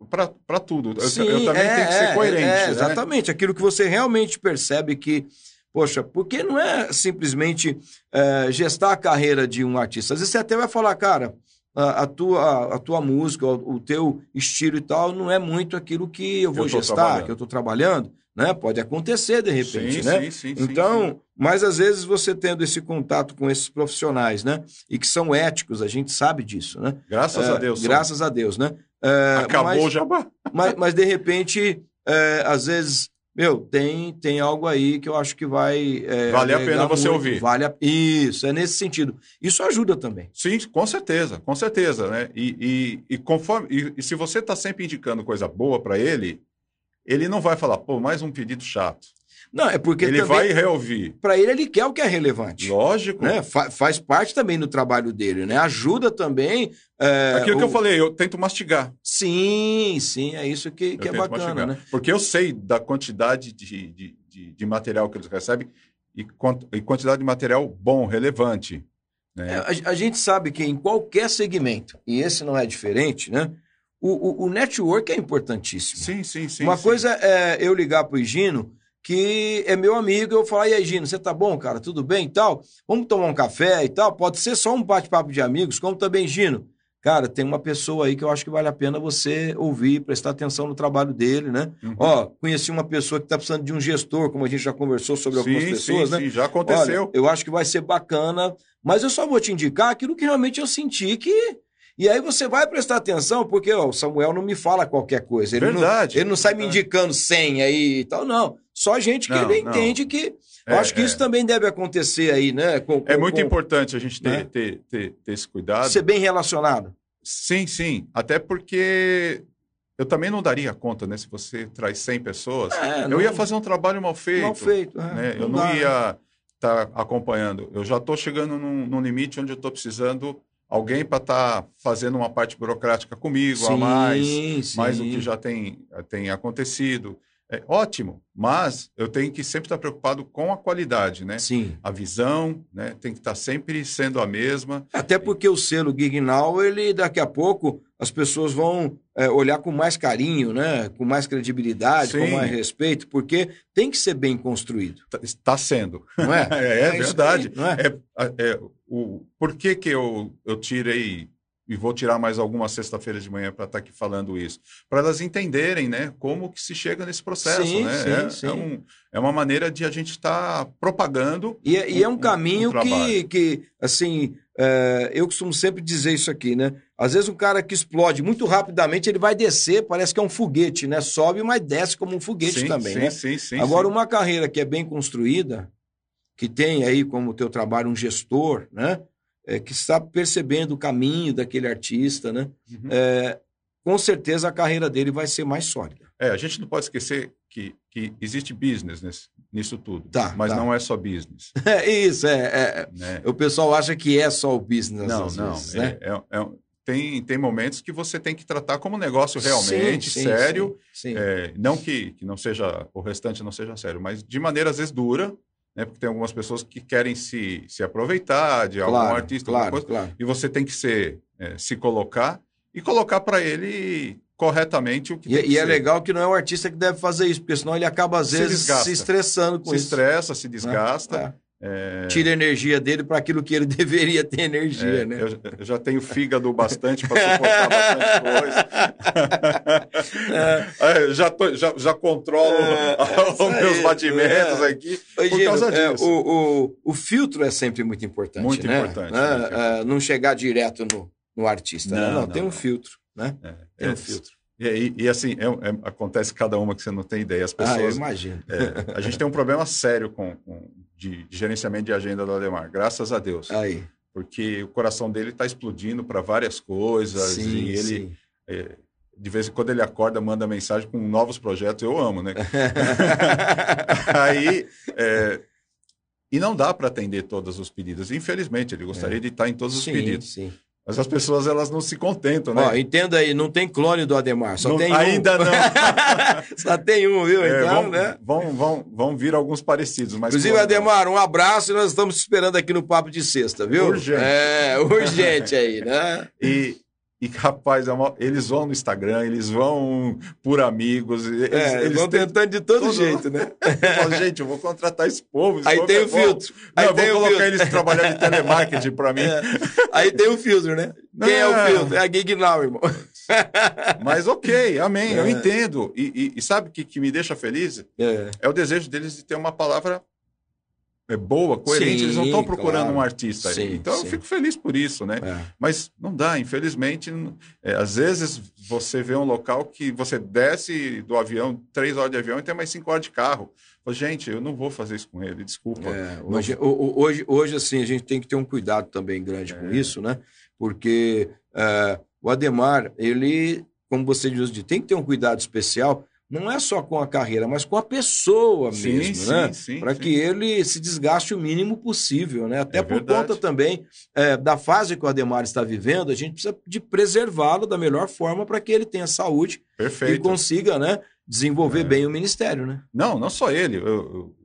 para tudo. Eu- Sim, eu, também é, tenho que ser é, coerente. é, né? exatamente. Aquilo que você realmente percebe que, poxa, porque não é simplesmente é, gestar a carreira de um artista. Às vezes você até vai falar, cara, a, a tua, a tua música, o, o teu estilo e tal, não é muito aquilo que eu vou Eu gestar, que eu estou trabalhando. Né? Pode acontecer de repente, sim, né? sim, sim, Então, mas às vezes você tendo esse contato com esses profissionais, né? E que são éticos, a gente sabe disso, né? graças É, a Deus. são. Graças a Deus, né? É, Acabou mas- o jabá. mas, mas de repente, é, às vezes, meu, tem, tem algo aí que eu acho que vai. é, Vale a pena você muito. ouvir. Vale a... Isso, é nesse sentido. Isso ajuda também. Sim, com certeza, com certeza, né? E, e, e conforme e, e se você está sempre indicando coisa boa para ele, ele não vai falar, pô, mais um pedido chato. Não, é porque ele também, vai reouvir. para ele, ele quer o que é relevante. Lógico. Né? Fa- faz parte também do trabalho dele, né? Ajuda também. é, Aquilo que o- eu falei, eu tento mastigar. Sim, sim, é isso que, que é bacana, mastigar. né? Porque eu sei da quantidade de, de, de, de material que eles recebem e, quant- e quantidade de material bom, relevante. É, Né? a, a gente sabe que em qualquer segmento, e esse não é diferente, né? O, o, o network é importantíssimo. Sim, sim, sim. Uma sim. coisa é eu ligar pro Higino, que é meu amigo, eu falar, e aí, Gino, você tá bom, cara? Tudo bem e tal? Vamos tomar um café e tal? Pode ser só um bate-papo de amigos, como também, Gino. cara, tem uma pessoa aí que eu acho que vale a pena você ouvir, prestar atenção no trabalho dele, né? Uhum. Ó, conheci uma pessoa que está precisando de um gestor, como a gente já conversou sobre sim, algumas pessoas, sim, né? Sim, já aconteceu. Olha, eu acho que vai ser bacana, mas eu só vou te indicar aquilo que realmente eu senti que e aí você vai prestar atenção, porque ó, o Samuel não me fala qualquer coisa. Ele verdade. Não, ele não sai me indicando senha aí e tal, não. Só gente que não, ele não. entende que. É, eu acho que é. isso também deve acontecer aí, né? Com, com, é muito com, importante a gente ter, né? ter, ter, ter esse cuidado. Ser bem relacionado. Sim, sim. Até porque eu também não daria conta, né? Se você traz 100 pessoas, é, eu não... ia fazer um trabalho mal feito. Mal feito, é, né? Eu não dá, ia estar tá acompanhando. Eu já estou chegando num, num, limite onde eu estou precisando alguém para estar tá fazendo uma parte burocrática comigo sim, a mais, sim. mais do que já tem, tem acontecido. É ótimo, mas eu tenho que sempre estar preocupado com a qualidade, né? Sim. A visão, né? Tem que estar sempre sendo a mesma. Até porque o selo Gignal, ele daqui a pouco as pessoas vão é, olhar com mais carinho, né? Com mais credibilidade, Sim. com mais respeito, porque tem que ser bem construído. Está tá sendo. Não é? é, é verdade. Aí, não é? É, é, o, por que, que eu, eu tirei e vou tirar mais alguma sexta-feira de manhã para estar tá aqui falando isso, para elas entenderem, né, como que se chega nesse processo, sim, né? Sim, é, sim. É, um, é, uma maneira de a gente estar tá propagando. E, é, e é um, um caminho um que, que, assim, é, eu costumo sempre dizer isso aqui, né? Às vezes um cara que explode muito rapidamente, ele vai descer, parece que é um foguete, né? Sobe, mas desce como um foguete sim, também, sim, né? Sim, sim, Agora, uma carreira que é bem construída, que tem aí como teu trabalho um gestor, né? é, que está percebendo o caminho daquele artista, né? Uhum. É, com certeza a carreira dele vai ser mais sólida. É, a gente não pode esquecer que, que existe business nesse, nisso tudo, tá, mas tá. não é só business. É isso, é, é, né? O pessoal acha que é só o business. Não, não. Vezes, né? É, é, é tem, tem momentos que você tem que tratar como negócio realmente sim, sim, sério. Sim, é, não que, que não seja o restante não seja sério, mas de maneira às vezes dura, né? Porque tem algumas pessoas que querem se, se aproveitar de algum artista, claro, coisa, claro. e você tem que ser, é, se colocar e colocar para ele corretamente o que e, tem que E é ser. legal que não é o artista que deve fazer isso, porque senão ele acaba, às vezes, se, se estressando com se isso. Se estressa, se desgasta. É. É... Tira energia dele para aquilo que ele deveria ter energia, é, né? Eu, já tenho fígado bastante para suportar bastante coisa. É. já, tô, já, já controlo é, os meus batimentos é. aqui Oi, por causa é, disso. o, o, o filtro é sempre muito importante, muito né? Importante, né? não chegar direto no, no artista, não, né? não, não, tem um filtro, né? tem um filtro. E, e, assim, é, é, acontece cada uma que você não tem ideia. As pessoas, ah, eu imagino. É, a gente tem um problema sério com, com de, de, gerenciamento de agenda do Ademar, graças a Deus. Aí. Porque o coração dele está explodindo para várias coisas. Sim, e ele, sim. É, de vez em quando ele acorda, manda mensagem com novos projetos. Eu amo, né? Aí. É, e não dá para atender todos os pedidos. Infelizmente, ele gostaria de estar em todos sim, os pedidos. Sim. Mas as pessoas elas não se contentam, né? Ó, entenda aí, não tem clone do Ademar, só não, tem um. Ainda não. só tem um, viu? É, então, vão, né? Vão, vão, vão vir alguns parecidos. Mas Inclusive, Ademar, um abraço e nós estamos esperando aqui no Papo de Sexta, viu? Urgente. É, urgente aí, né? E, e, rapaz, é uma... eles vão no Instagram, eles vão por amigos. Eles, é, eles vão tentando de todo, todo jeito, né? falo, gente, eu vou contratar esse povo. Esse aí povo tem é o filtro. Aí Não, tem eu vou o colocar filtro. eles trabalhando em telemarketing para mim. É. Aí tem o filtro, né? Quem é o Não. filtro? É a Gig Now, irmão. Mas ok, amém, eu É. entendo. E, e- e sabe o que, que me deixa feliz? É. É o desejo deles de ter uma palavra é, boa, coerente. Sim, eles não estão procurando claro. um artista. Sim, então eu sim. fico feliz por isso, né? É. Mas não dá, infelizmente. não- é, às vezes você vê um local que você desce do avião, três horas de avião e tem mais cinco horas de carro. Fala, Gente, eu não vou fazer isso com ele, desculpa. É, Não hoje, o- o- hoje, hoje, assim, a gente tem que ter um cuidado também grande com É. isso, né? Porque é, o Ademar, ele, como você diz, tem que ter um cuidado especial, não é só com a carreira, mas com a pessoa Sim, mesmo, sim, né? sim, Para que ele se desgaste o mínimo possível, né? Até É por verdade. conta também é, da fase que o Ademar está vivendo, a gente precisa de preservá-lo da melhor forma para que ele tenha saúde e Perfeito. consiga, né, desenvolver É. bem o ministério, né? Não, não só ele. Eu- eu-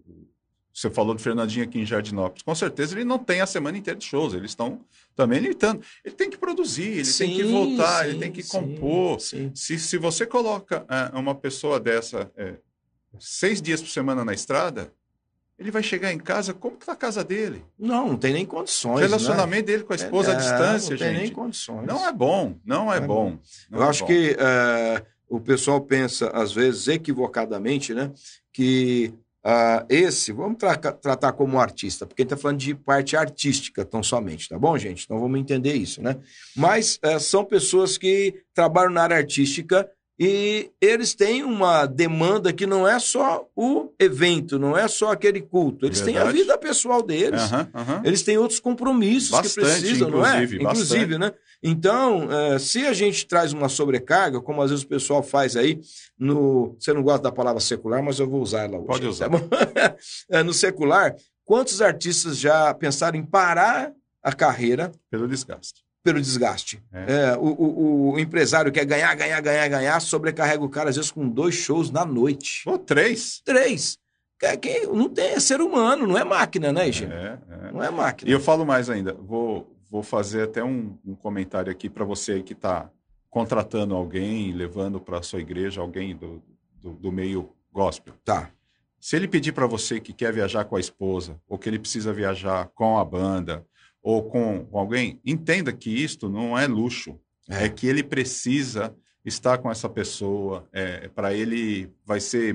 você falou do Fernandinho aqui em Jardinópolis. Com certeza ele não tem a semana inteira de shows. Eles estão também limitando. Ele tem que produzir, ele tem que Sim, voltar, sim, ele tem que sim, compor. sim. Se, se você coloca é, uma pessoa dessa é, seis dias por semana na estrada, ele vai chegar em casa, como que tá a casa dele? Não, não tem nem condições. O relacionamento né? dele com a esposa é, à distância, não gente. Não tem nem condições. Não é bom, não é, não bom. Não Eu é acho bom. que o pessoal pensa, às vezes, equivocadamente, né? Que uh, esse, vamos tra tratar como artista, porque a gente está falando de parte artística tão somente, tá bom, gente? Então vamos entender isso, né? Mas uh, são pessoas que trabalham na área artística e eles têm uma demanda que não é só o evento, não é só aquele culto. Eles Verdade. têm a vida pessoal deles. Uhum, uhum. Eles têm outros compromissos bastante, que precisam, não é? Inclusive, né? Então, é, se a gente traz uma sobrecarga, como às vezes o pessoal faz aí, no. Você não gosta da palavra secular, mas eu vou usar ela hoje. Pode usar. Tá é, no secular, quantos artistas já pensaram em parar a carreira? Pelo desgaste pelo desgaste. É. É, o, o, o, empresário quer ganhar, ganhar, ganhar, ganhar, sobrecarrega o cara, às vezes, com dois shows na noite. Ou três. Três. Que, não tem, é ser humano, não é máquina, né, Gê? É, é. Não é máquina. E eu falo mais ainda, vou, vou fazer até um, um comentário aqui para você que está contratando alguém, levando para a sua igreja alguém do, do, do meio gospel. Tá. Se ele pedir para você que quer viajar com a esposa, ou que ele precisa viajar com a banda, ou com, alguém, entenda que isto não é luxo. É. é que ele precisa estar com essa pessoa. É, para ele vai ser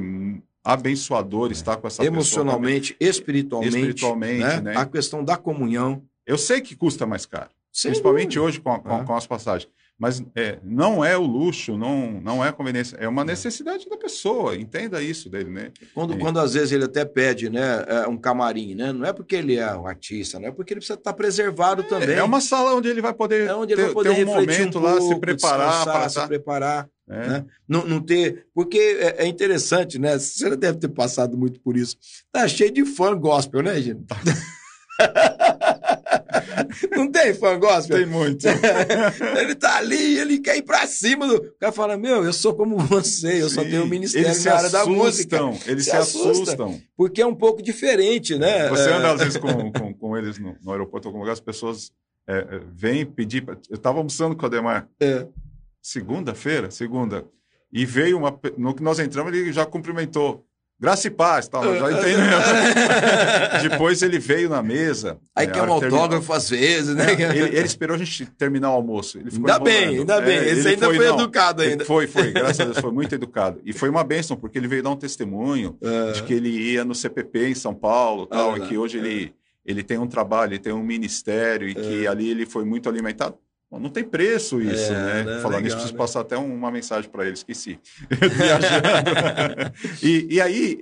abençoador é. estar com essa Emocionalmente, pessoa. espiritualmente. Espiritualmente, né? né? A questão da comunhão. Eu sei que custa mais caro. Sem principalmente dúvida. hoje com, com, é. com as passagens. Mas é, não é o luxo, não, não é a conveniência, é uma necessidade da pessoa, entenda isso dele, né? Quando, é. quando às vezes ele até pede né, é, um camarim, né? Não é porque ele é um artista, não é porque ele precisa estar preservado é, também. É uma sala onde ele vai poder, é onde ele ter, vai poder ter um momento um pouco, lá, se preparar. Para se preparar. É. Né? Não, não ter. Porque é, é, interessante, né? Você deve ter passado muito por isso. Tá cheio de fã gospel, né, gente? Não tem fã gospel? Tem muito. ele tá ali, ele quer ir pra cima do. O cara fala: Meu, eu sou como você, eu só tenho um ministério eles na área da música. Eles se, se assustam. assustam. Porque é um pouco diferente, né? Você anda às vezes com, com, com eles no, no aeroporto, algum lugar, as pessoas é, é vêm pedir. Pra... Eu estava almoçando com o Ademar. É. Segunda-feira, segunda. E veio uma. No que nós entramos, ele já cumprimentou. Graça e paz, tal, já entendeu. Depois ele veio na mesa. Aí né, quer um autógrafo às vezes, né? Ele, ele, esperou a gente terminar o almoço. Ele ficou ainda bem, ainda bem. É, Esse ainda foi, foi educado ainda. Foi, foi, graças a Deus, foi muito educado. E foi uma bênção, porque ele veio dar um testemunho uh... de que ele ia no CPP em São Paulo, tal, e que hoje uh... ele, ele tem um trabalho, ele tem um ministério, e que ali ele foi muito alimentado. Bom, não tem preço isso, é, né? né? Falando isso, preciso né? passar até uma mensagem para ele, esqueci. e, e aí,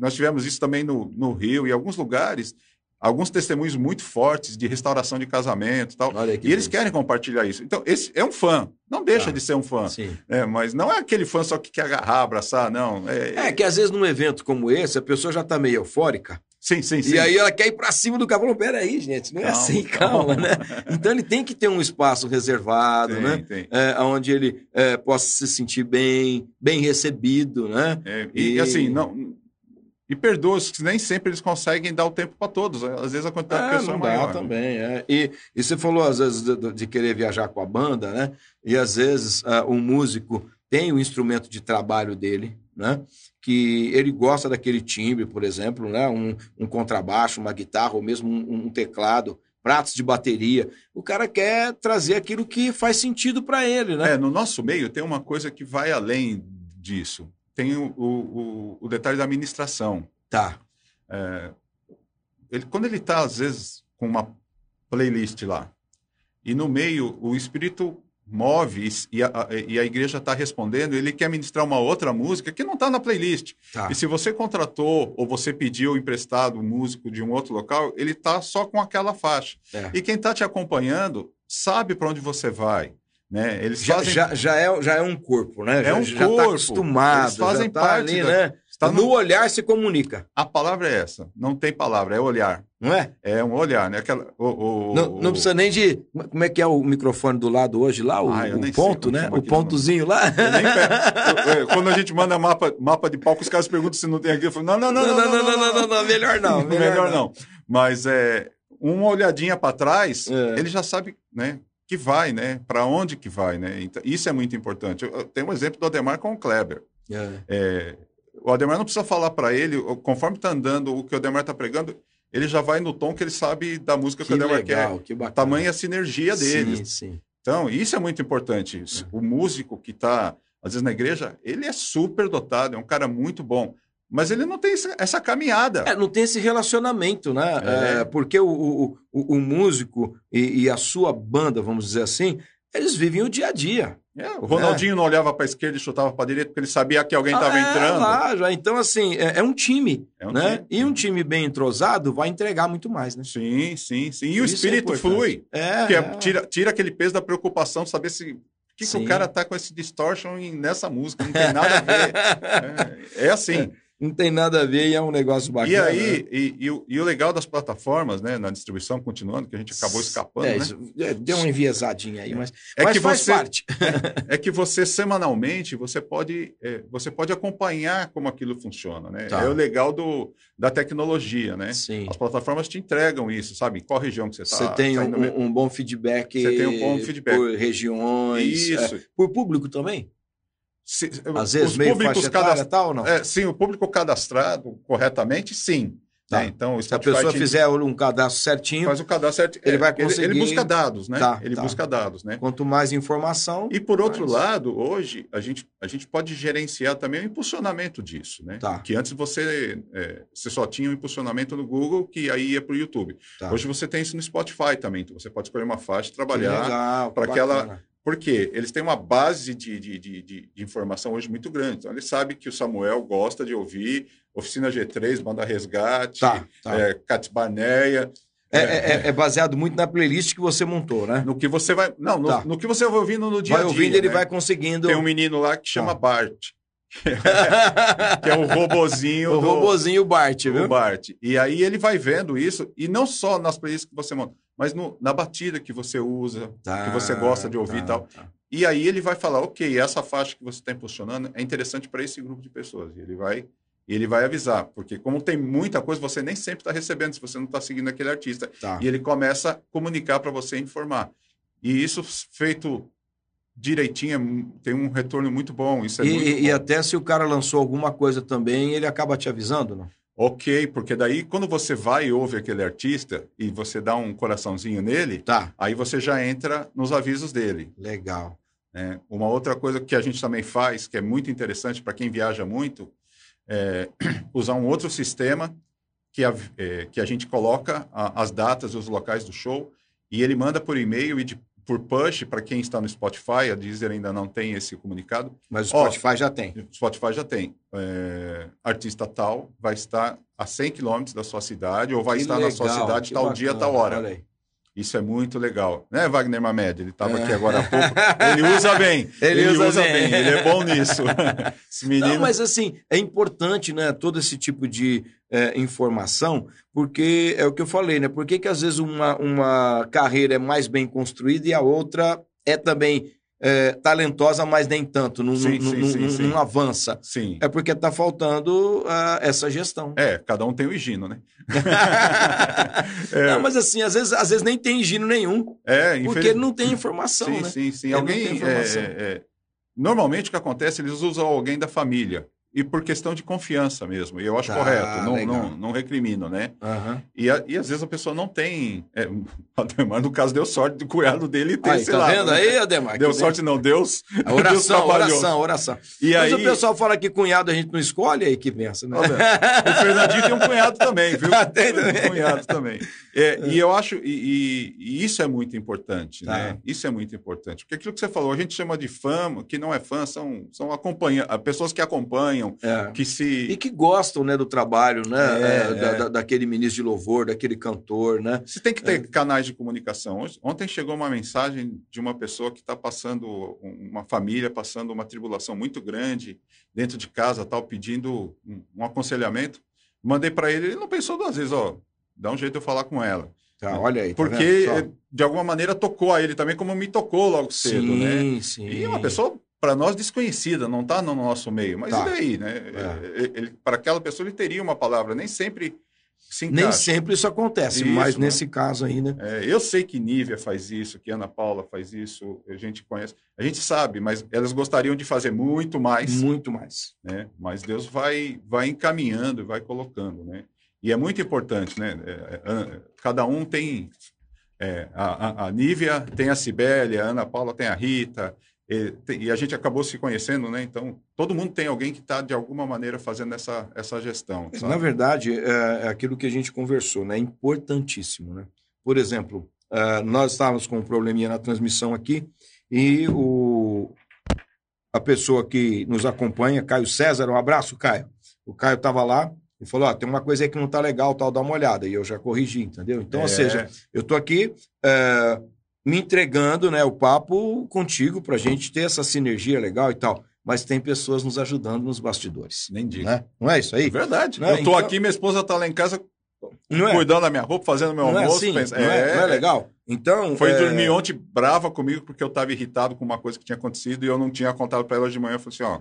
nós tivemos isso também no, no Rio e alguns lugares, alguns testemunhos muito fortes de restauração de casamento e tal. e eles querem compartilhar isso. Então, esse é um fã. Não deixa ah, de ser um fã. É, mas não é aquele fã só que quer agarrar, abraçar, não. É, é que às vezes num evento como esse, a pessoa já está meio eufórica. Sim, sim, sim. E aí ela quer ir para cima do cavalo. Peraí, gente, não é calma, assim, calma, calma, né? Então ele tem que ter um espaço reservado, tem, né? Tem. É, onde ele é, possa se sentir bem, bem recebido, né? É, e, e, assim, não. E perdoa, que nem sempre eles conseguem dar o tempo para todos. Às vezes a quantidade de é, pessoas é maior. Dá também, é. E, e você falou, às vezes, de, de, querer viajar com a banda, né? E às vezes uh, um músico tem o instrumento de trabalho dele, né? Que ele gosta daquele timbre, por exemplo, né? um, um contrabaixo, uma guitarra ou mesmo um, um, teclado, pratos de bateria. O cara quer trazer aquilo que faz sentido para ele, né? É, no nosso meio tem uma coisa que vai além disso. Tem o, o, o detalhe da administração. Tá. É, ele, quando ele está, às vezes, com uma playlist lá, e no meio o espírito move e a, e a igreja está respondendo, ele quer ministrar uma outra música que não está na playlist. Tá. E se você contratou ou você pediu emprestado um músico de um outro local, ele está só com aquela faixa. É. E quem está te acompanhando sabe para onde você vai. Né? Eles já, fazem... já, já, é, já é um corpo, né? É já, um já tá corpo. Tá acostumado. Eles fazem tá parte ali, da... né? Está no... no olhar se comunica. A palavra é essa. Não tem palavra, é olhar. Não é? É um olhar, né? Aquela, o, o, não, não, precisa nem de. Como é que é o microfone do lado hoje lá? O, ah, o ponto, né? O pontozinho lá. Quando a gente manda mapa, mapa de palco, os caras perguntam se não tem aqui. Eu falo, não, não, não, não, não, não, não, não, não melhor não. Melhor, melhor não. Mas é, uma olhadinha para trás, é. ele já sabe, né? Que vai, né? Para onde que vai, né? Então, isso é muito importante. Eu, eu tenho um exemplo do Ademar com o Kleber. É. É, o Ademar não precisa falar para ele, conforme está andando o que o Ademar está pregando, ele já vai no tom que ele sabe da música que, que o Ademar legal, quer. Que bacana. Tamanha sinergia deles. Sim, sim. Então, isso é muito importante. É. O músico que está, às vezes, na igreja, ele é super dotado, é um cara muito bom. Mas ele não tem essa caminhada. É, não tem esse relacionamento, né? É. É, porque o, o, o, o músico e, e, a sua banda, vamos dizer assim, eles vivem o dia a dia. É, o Ronaldinho não olhava para a esquerda e chutava para a direita porque ele sabia que alguém estava ah, é, entrando. Lá, já. Então, assim, é, é um time. É um né? Time. E um time bem entrosado vai entregar muito mais, né? Sim, sim, sim. E o Isso espírito flui. É, que tira, tira aquele peso da preocupação, saber se que, que o cara tá com esse distortion nessa música? Não tem nada a ver. é, é assim. Não tem nada a ver e é um negócio bacana. E aí, né? e, e, o, e, o, legal das plataformas, né, na distribuição, continuando, que a gente acabou escapando, é, né? É, deu uma enviesadinha aí, mas, é mas que faz você, parte. É, é, que você, semanalmente, você pode, é, você pode acompanhar como aquilo funciona, né? Tá. É o legal do, da tecnologia, né? Sim. As plataformas te entregam isso, sabe? Em qual região que você está. Você tem um, um, bom feedback. Você tem um bom feedback. Por regiões. Isso. É, por público também? Se, Às vezes, meio públicos cadast... tal, não? É, sim, o público cadastrado corretamente, sim. Tá. Né? Então, Se a pessoa te... fizer um cadastro certinho, faz o cadastro certinho. Ele vai conseguir. Ele, ele busca dados, né? Tá, ele tá. busca dados, né? Quanto mais informação. E por outro mais... lado, hoje a gente, a gente pode gerenciar também o impulsionamento disso, né? Tá. Que antes você, é, você só tinha o um impulsionamento no Google que aí ia para o YouTube. Tá. Hoje você tem isso no Spotify também. Então você pode escolher uma faixa e trabalhar para aquela porque eles têm uma base de, de, de, de, informação hoje muito grande. Então, ele sabe que o Samuel gosta de ouvir Oficina G3, Banda Resgate, tá, tá. É, Barneia. É, é, é, é, baseado muito na playlist que você montou, né? No que você vai. Não, no, tá. no que você vai ouvindo no dia a dia. Vai ouvindo, né? ele vai conseguindo. Tem um menino lá que chama tá. Bart. que é o robozinho. o do, robozinho Bart, viu? O Bart. E aí ele vai vendo isso, e não só nas playlists que você monta mas no, na batida que você usa, tá, que você gosta de ouvir tá, e tal. Tá. E aí ele vai falar, ok, essa faixa que você está impulsionando é interessante para esse grupo de pessoas. E ele vai, ele vai avisar, porque como tem muita coisa, você nem sempre está recebendo se você não está seguindo aquele artista. Tá. E ele começa a comunicar para você informar. E isso feito direitinho é tem um retorno muito bom. Isso é e, e bom. até se o cara lançou alguma coisa também, ele acaba te avisando, não? Ok, porque daí quando você vai e ouve aquele artista e você dá um coraçãozinho nele, tá. aí você já entra nos avisos dele. Legal. É, uma outra coisa que a gente também faz, que é muito interessante para quem viaja muito, é usar um outro sistema que a, é, que a gente coloca a, as datas e os locais do show e ele manda por e-mail e de, por push, para quem está no Spotify, a Deezer ainda não tem esse comunicado. Mas o Spotify Ó, já tem. O Spotify já tem. É, artista tal vai estar a 100 quilômetros da sua cidade ou vai que estar legal, na sua cidade tal bacana, dia, tal hora. Isso é muito legal. Né, Wagner Mamed? Ele estava aqui agora há pouco. Ele usa bem. Ele, ele usa, usa bem. bem. Ele é bom nisso. esse menino... Não, mas assim, é importante, né? Todo esse tipo de é, informação, porque é o que eu falei, né? Por que, que às vezes uma, uma carreira é mais bem construída e a outra é também é, talentosa, mas nem tanto, não, sim, não, sim, não, sim, não avança. Sim. É porque está faltando uh, essa gestão. É, cada um tem o higino, né? é. Mas assim, às vezes, às vezes nem tem higino nenhum. É, Porque não tem informação, sim, né? Sim, sim, Alguém. É, é, normalmente o que acontece, eles usam alguém da família e por questão de confiança mesmo. E eu acho tá, correto, não, não, não recrimino, né? Uhum. E, a, e às vezes a pessoa não tem. É, Ademar, no caso, deu sorte do cunhado dele ter esse tá vendo né? aí, Ademar? Deu sorte, não, Deus. A oração, Deus oração, oração. E Mas aí... o pessoal fala que cunhado a gente não escolhe, aí que pensa, né? o Fernandinho tem um cunhado também, viu? tem também. Um cunhado também. É, e eu acho, e, e, isso é muito importante, tá. né? Isso é muito importante. Porque aquilo que você falou, a gente chama de fã, que não é fã, são, são acompanha, pessoas que acompanham, é. que se. E que gostam né, do trabalho, né? É, é, da, da, daquele ministro de louvor, daquele cantor, né? Você tem que ter é. canais de comunicação. Ontem chegou uma mensagem de uma pessoa que está passando, uma família passando uma tribulação muito grande dentro de casa, tal, pedindo um, um aconselhamento. Mandei para ele, ele não pensou duas vezes, ó dá um jeito de eu falar com ela. Tá, olha aí. Tá Porque, de alguma maneira, tocou a ele também, como me tocou logo cedo, sim, né? Sim. E é uma pessoa, para nós, desconhecida, não está no nosso meio. Mas tá. e daí, né? É. Para aquela pessoa, ele teria uma palavra. Nem sempre Nem sempre isso acontece, isso, mas né? nesse caso aí, né? É, eu sei que Nívia faz isso, que Ana Paula faz isso, a gente conhece, a gente sabe, mas elas gostariam de fazer muito mais. Muito mais. Né? Mas Deus vai, vai encaminhando, vai colocando, né? E é muito importante, né? É, é, cada um tem. É, a, a, a Nívia tem a Cibele, a Ana Paula tem a Rita, e, e, a gente acabou se conhecendo, né? Então, todo mundo tem alguém que está, de alguma maneira, fazendo essa, essa gestão. Sabe? Na verdade, é, é, aquilo que a gente conversou, né? É importantíssimo, né? Por exemplo, uh, nós estávamos com um probleminha na transmissão aqui e o, a pessoa que nos acompanha, Caio César, um abraço, Caio. O Caio estava lá e falou: oh, tem uma coisa aí que não está legal, tal, dá uma olhada. E eu já corrigi, entendeu? Então, é. ou seja, eu estou aqui. Uh, me entregando né, o papo contigo para a gente ter essa sinergia legal e tal. Mas tem pessoas nos ajudando nos bastidores. Nem digo. Né? Não é isso aí? É verdade. Né? Eu estou então... aqui, minha esposa está lá em casa é? cuidando da minha roupa, fazendo meu não é almoço. É assim, pensa... não, é, não, é, legal? Então. Foi é... dormir ontem brava comigo porque eu estava irritado com uma coisa que tinha acontecido e eu não tinha contado para ela de manhã. Eu falei assim: ó,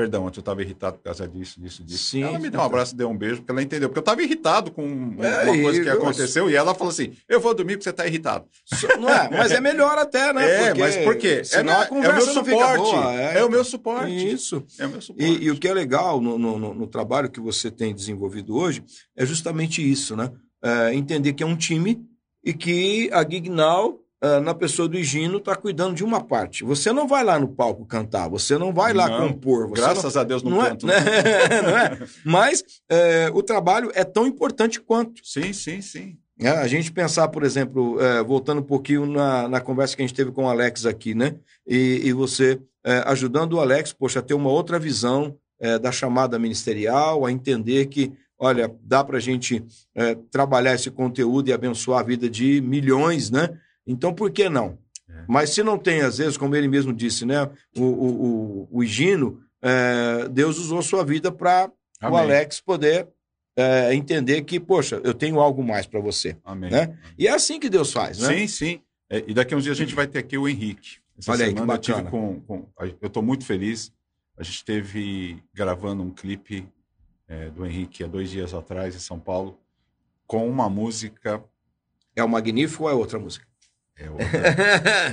Perdão, ontem eu estava irritado por causa disso, disso, disso. Sim, ela me deu um abraço e deu um beijo, porque ela entendeu. Porque eu estava irritado com uma é, coisa que aconteceu e ela falou assim: Eu vou dormir porque você está irritado. Não é? Mas é melhor até, né? É, porque, mas por quê? É, minha, é, o meu suporte. É, é, o meu suporte. Isso. É o meu suporte. E, e o que é legal no, no, no, trabalho que você tem desenvolvido hoje é justamente isso, né? É, entender que é um time e que a Gignal Uh, na pessoa do Higino está cuidando de uma parte. Você não vai lá no palco cantar, você não vai lá não, compor. graças não, a Deus não, não é, canto. É, não é? Mas é, o trabalho é tão importante quanto. Sim, sim, sim. É, a gente pensar, por exemplo, é, voltando um pouquinho na, na conversa que a gente teve com o Alex aqui, né? E, e você é, ajudando o Alex, poxa, a ter uma outra visão da chamada ministerial, a entender que olha, dá para a gente trabalhar esse conteúdo e abençoar a vida de milhões, né? Então, por que não? É. Mas se não tem, às vezes, como ele mesmo disse, né? O, o, o, o Higino, é, Deus usou sua vida para o Alex poder é, entender que, poxa, eu tenho algo mais para você. Amém. Né? E é assim que Deus faz, né? Sim, sim. É, e daqui a uns dias a gente vai ter aqui o Henrique. Essa Olha aí, que bacana. Eu, com, com, eu estou muito feliz. A gente esteve gravando um clipe é, do Henrique há dois dias atrás em São Paulo com uma música. É o Magnífico ou é outra música? É outra.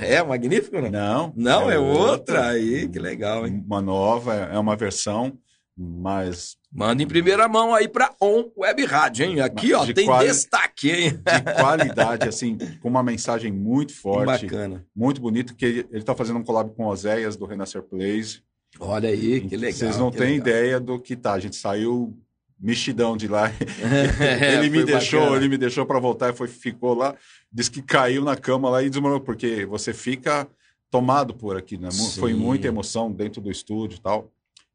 é magnífico, não? Não. Não, é, é outra. outra. Aí, que legal, hein? Uma nova, é uma versão, mas. Manda em primeira mão aí para On Web Rádio, hein? Aqui, ó, tem quali... destaque, hein? De qualidade, assim, com uma mensagem muito forte. Bacana. Muito bonito, que ele, ele tá fazendo um collab com Oséias do Renascer Plays. Olha aí, que legal. Vocês não têm ideia do que tá. A gente saiu mexidão de lá. ele me deixou, bacana. ele me deixou para voltar e foi, ficou lá. Diz que caiu na cama lá e desmoronou, porque você fica tomado por aqui, né? Sim. Foi muita emoção dentro do estúdio e tal.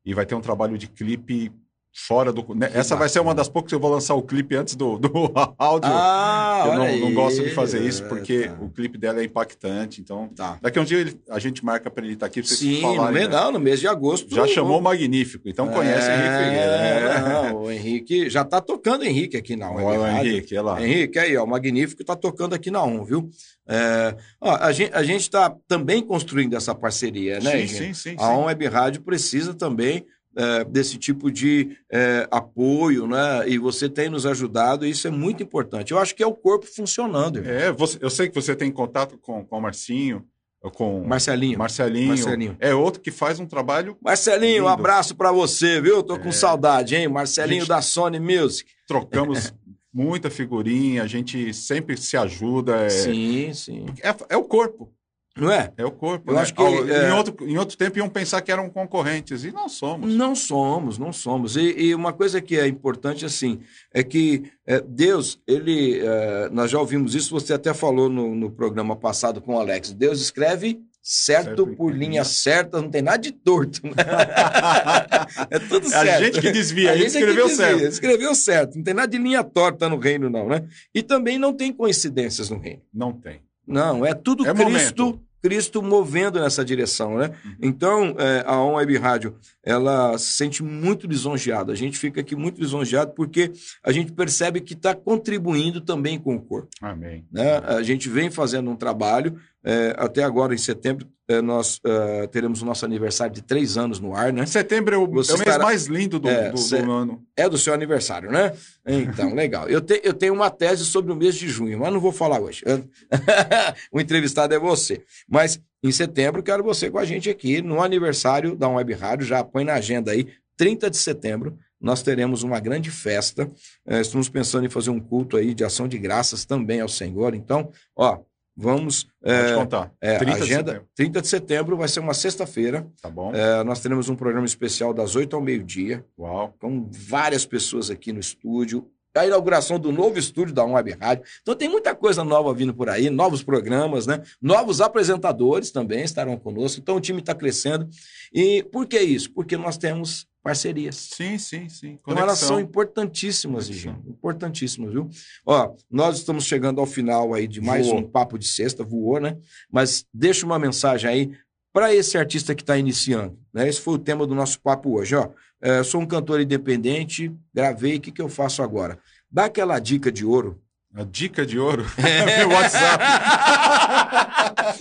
E vai ter um trabalho de clipe fora do. Né? Essa bacana. vai ser uma das poucas que eu vou lançar o clipe antes do, do áudio. Ah, eu não, não, gosto de fazer isso porque tá. o clipe dela é impactante. Então, tá. daqui a um dia ele, a gente marca para ele estar tá aqui. Pra vocês Sim, falarem, no, né? não, no mês de agosto. Já chamou o Magnífico, então é, conhece o Henrique. É, não, o Henrique já está tocando o Henrique aqui na Olha o Henrique, é lá. Henrique, aí, ó, o Magnífico está tocando aqui na ON, viu? É, ó, a gente está também construindo essa parceria, né, sim, gente? Sim, sim, a ON Web Rádio precisa também é, desse tipo de é, apoio, né? E você tem nos ajudado, e isso é muito importante. Eu acho que é o corpo funcionando. Irmão. É, você, eu sei que você tem contato com, com o Marcinho, com Marcelinho. Marcelinho. Marcelinho. É outro que faz um trabalho. Marcelinho, lindo. um abraço para você, viu? Tô com é... saudade, hein? Marcelinho da Sony Music. Trocamos muita figurinha, a gente sempre se ajuda. É... Sim, sim. É, é o corpo. Não é? É o corpo. Eu né? acho que é... em, outro, em outro tempo iam pensar que eram concorrentes e não somos. Não somos, não somos. E, e uma coisa que é importante assim é que é, Deus, ele, é, nós já ouvimos isso. Você até falou no, no programa passado com o Alex. Deus escreve certo, certo por linha certa, não tem nada de torto. Né? é tudo certo. A gente que desvia, a, gente escreveu desvia, certo. Escreveu certo, não tem nada de linha torta no reino, não, né? E também não tem coincidências no reino. Não tem. Não, é tudo é Cristo, momento. Cristo movendo nessa direção, né? Uhum. Então, é, a On Web Rádio, ela se sente muito lisonjeada. A gente fica aqui muito lisonjeado porque a gente percebe que está contribuindo também com o corpo. Amém. Né? A gente vem fazendo um trabalho É, até agora, em setembro, é, nós é, teremos o nosso aniversário de três anos no ar, né? Setembro é o, é o mês estará... mais lindo do, é, do, do, ano. É do seu aniversário, né? Então, legal. Eu, te, eu tenho uma tese sobre o mês de junho, mas não vou falar hoje. o entrevistado é você. Mas em setembro, quero você com a gente aqui no aniversário da Web Rádio. Já põe na agenda aí, 30 de setembro, nós teremos uma grande festa. É, estamos pensando em fazer um culto aí de ação de graças também ao Senhor. Então, ó, Vamos. É, contar. É, 30 agenda, de 30 de setembro vai ser uma sexta-feira. Tá bom. É, nós teremos um programa especial das 8 ao meio-dia. Uau. Com várias pessoas aqui no estúdio. A inauguração do novo estúdio da Web Rádio. Então tem muita coisa nova vindo por aí, novos programas, né? Novos apresentadores também estarão conosco. Então o time está crescendo. E por que isso? Porque nós temos parcerias. Sim, sim, sim. Conexão. Então elas são importantíssimas, Conexão. Importantíssimas, viu? Ó, nós estamos chegando ao final aí de mais voou. um papo de sexta, voou, né? Mas deixa uma mensagem aí para esse artista que está iniciando. Né? Esse foi o tema do nosso papo hoje. Ó, é, sou um cantor independente, gravei, o que, que eu faço agora? Dá aquela dica de ouro a dica de ouro? É. Meu WhatsApp.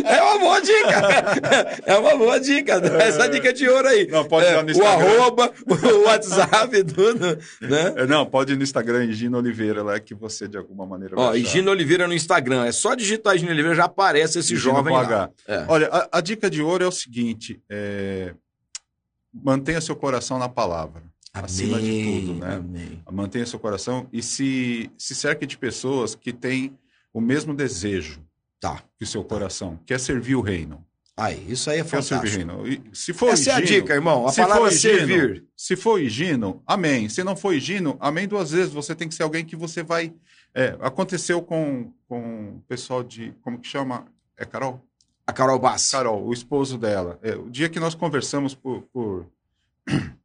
É uma boa dica. É uma boa dica. É. Essa dica de ouro aí. Não, pode ir no Instagram. O arroba, o WhatsApp, tudo. Né? É, não, pode ir no Instagram, Gino Oliveira, lá que você de alguma maneira vai Ó, Gino Oliveira no Instagram. É só digitar Gino Oliveira, já aparece esse Gino jovem lá. É. Olha, a, a, dica de ouro é o seguinte. É... Mantenha seu coração na palavra. Amém, acima de tudo, né? Amém. Mantenha seu coração e se, se cerque de pessoas que têm o mesmo desejo tá. que o seu coração, quer servir o reino. Aí, isso aí é fantástico. Quer servir o reino. E, se for Essa higino, é a dica, irmão. A palavra é servir. Se for higino, amém. Se não for higino, amém duas vezes. Você tem que ser alguém que você vai... É, aconteceu com, com o pessoal de... Como que chama? É Carol? A Carol Bass. Carol, o esposo dela. É, o dia que nós conversamos por, por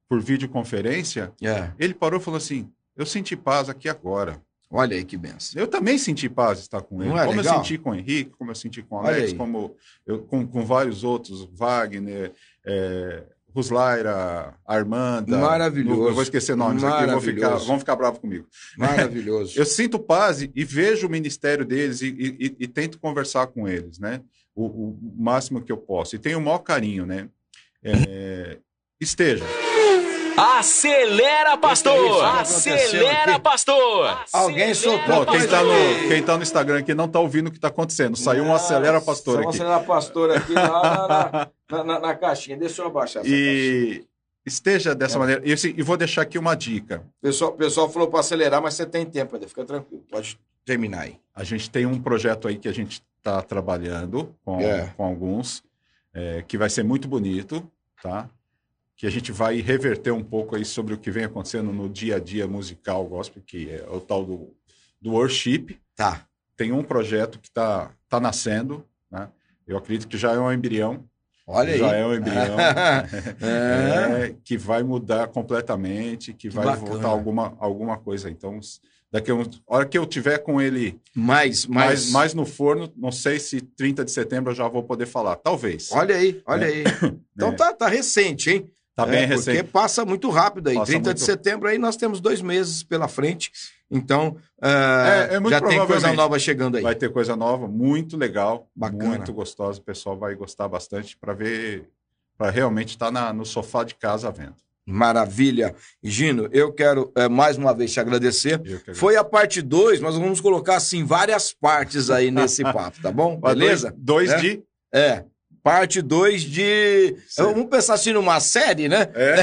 por videoconferência, é. ele parou e falou assim: Eu senti paz aqui agora. Olha aí que benção. Eu também senti paz estar com ele. Não é como legal? eu senti com o Henrique, como eu senti com o Alex, como eu, com, com vários outros, Wagner, é, Ruslaira, Armanda. Maravilhoso. eu vou esquecer nomes aqui, vou ficar, vão ficar bravos comigo. Maravilhoso. eu sinto paz e, e, vejo o ministério deles e, e, e, tento conversar com eles, né? O, o, máximo que eu posso. E tenho o maior carinho, né? É, esteja. Acelera, pastor! Acelera, pastor! Alguém soltou. quem, está no, quem tá no Instagram aqui não está ouvindo o que está acontecendo. Saiu um acelera, pastor aqui. Acelera, pastor aqui na, na, na, na, caixinha. Deixa eu abaixar essa e... Caixinha. Esteja dessa é. maneira. E, assim, e vou deixar aqui uma dica. O pessoal, pessoal falou para acelerar, mas você tem tempo ainda. Fica tranquilo. Pode terminar aí. A gente tem um projeto aí que a gente está trabalhando com, é. com alguns, é, que vai ser muito bonito, tá? Que a gente vai reverter um pouco aí sobre o que vem acontecendo no dia a dia musical gospel, que é o tal do, do worship. Tá. Tem um projeto que está tá nascendo, né? Eu acredito que já é um embrião. Olha já aí. é um embrião é. É, que vai mudar completamente, que, que vai bacana. voltar alguma, alguma coisa. Então, daqui a uma hora que eu tiver com ele mais, mais... mais, mais no forno, não sei se 30 de setembro eu já vou poder falar. Talvez. Olha aí, olha é. aí. Então tá, tá recente, hein? Tá bem é, recente. Porque passa muito rápido aí. Passa 30 muito... de setembro aí nós temos dois meses pela frente. Então, uh, é, é já tem coisa nova chegando aí. Vai ter coisa nova, muito legal, Bacana. muito gostosa. O pessoal vai gostar bastante para ver, para realmente estar tá no sofá de casa vendo. Maravilha. Gino, eu quero é, mais uma vez te agradecer. Foi a parte 2, mas vamos colocar assim várias partes aí nesse papo, tá bom? Beleza? Dois, dois é? de. É parte 2 de. Sério? Vamos pensar assim numa série, né? É.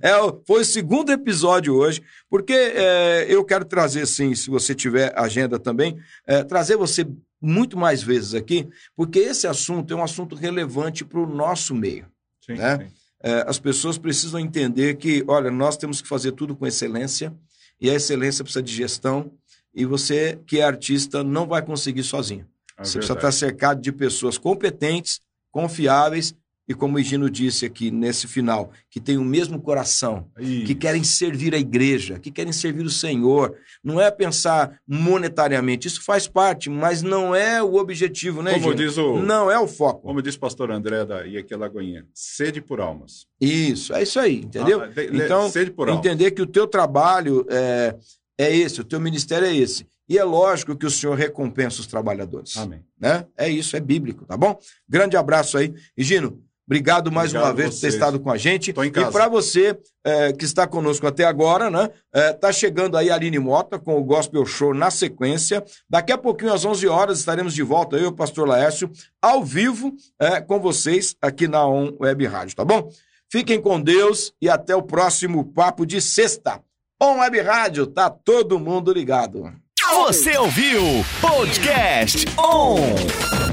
é, foi o segundo episódio hoje, porque é, eu quero trazer, sim, se você tiver agenda também, é, trazer você muito mais vezes aqui, porque esse assunto é um assunto relevante para o nosso meio. Sim, né? Sim. É, as pessoas precisam entender que, olha, nós temos que fazer tudo com excelência, e a excelência precisa de gestão, e você que é artista não vai conseguir sozinho. É Você precisa estar cercado de pessoas competentes, confiáveis e, como o Higino disse aqui nesse final, que tem o mesmo coração, Isso. que querem servir a igreja, que querem servir o Senhor. Não é pensar monetariamente, isso faz parte, mas não é o objetivo, né, Como diz o... Não é o foco. Como diz o pastor André da aqui Lagoinha, sede por almas. Isso, é isso aí, entendeu? Ah, de, então, sede por entender almas. que o teu trabalho é, é esse, o teu ministério é esse. E é lógico que o Senhor recompensa os trabalhadores. Amém. Né? É isso, é bíblico, tá bom? Grande abraço aí. E Gino, obrigado mais Obrigado uma vez por ter estado com a gente. E para você é, que está conosco até agora, né? É, tá chegando aí a Aline Mota com o Gospel Show na sequência. Daqui a pouquinho, às 11 horas, estaremos de volta, eu e o pastor Laércio, ao vivo é, com vocês aqui na On Web Rádio, tá bom? Fiquem com Deus e até o próximo Papo de Sexta. On Web Rádio, tá todo mundo ligado. Você ouviu Podcast On!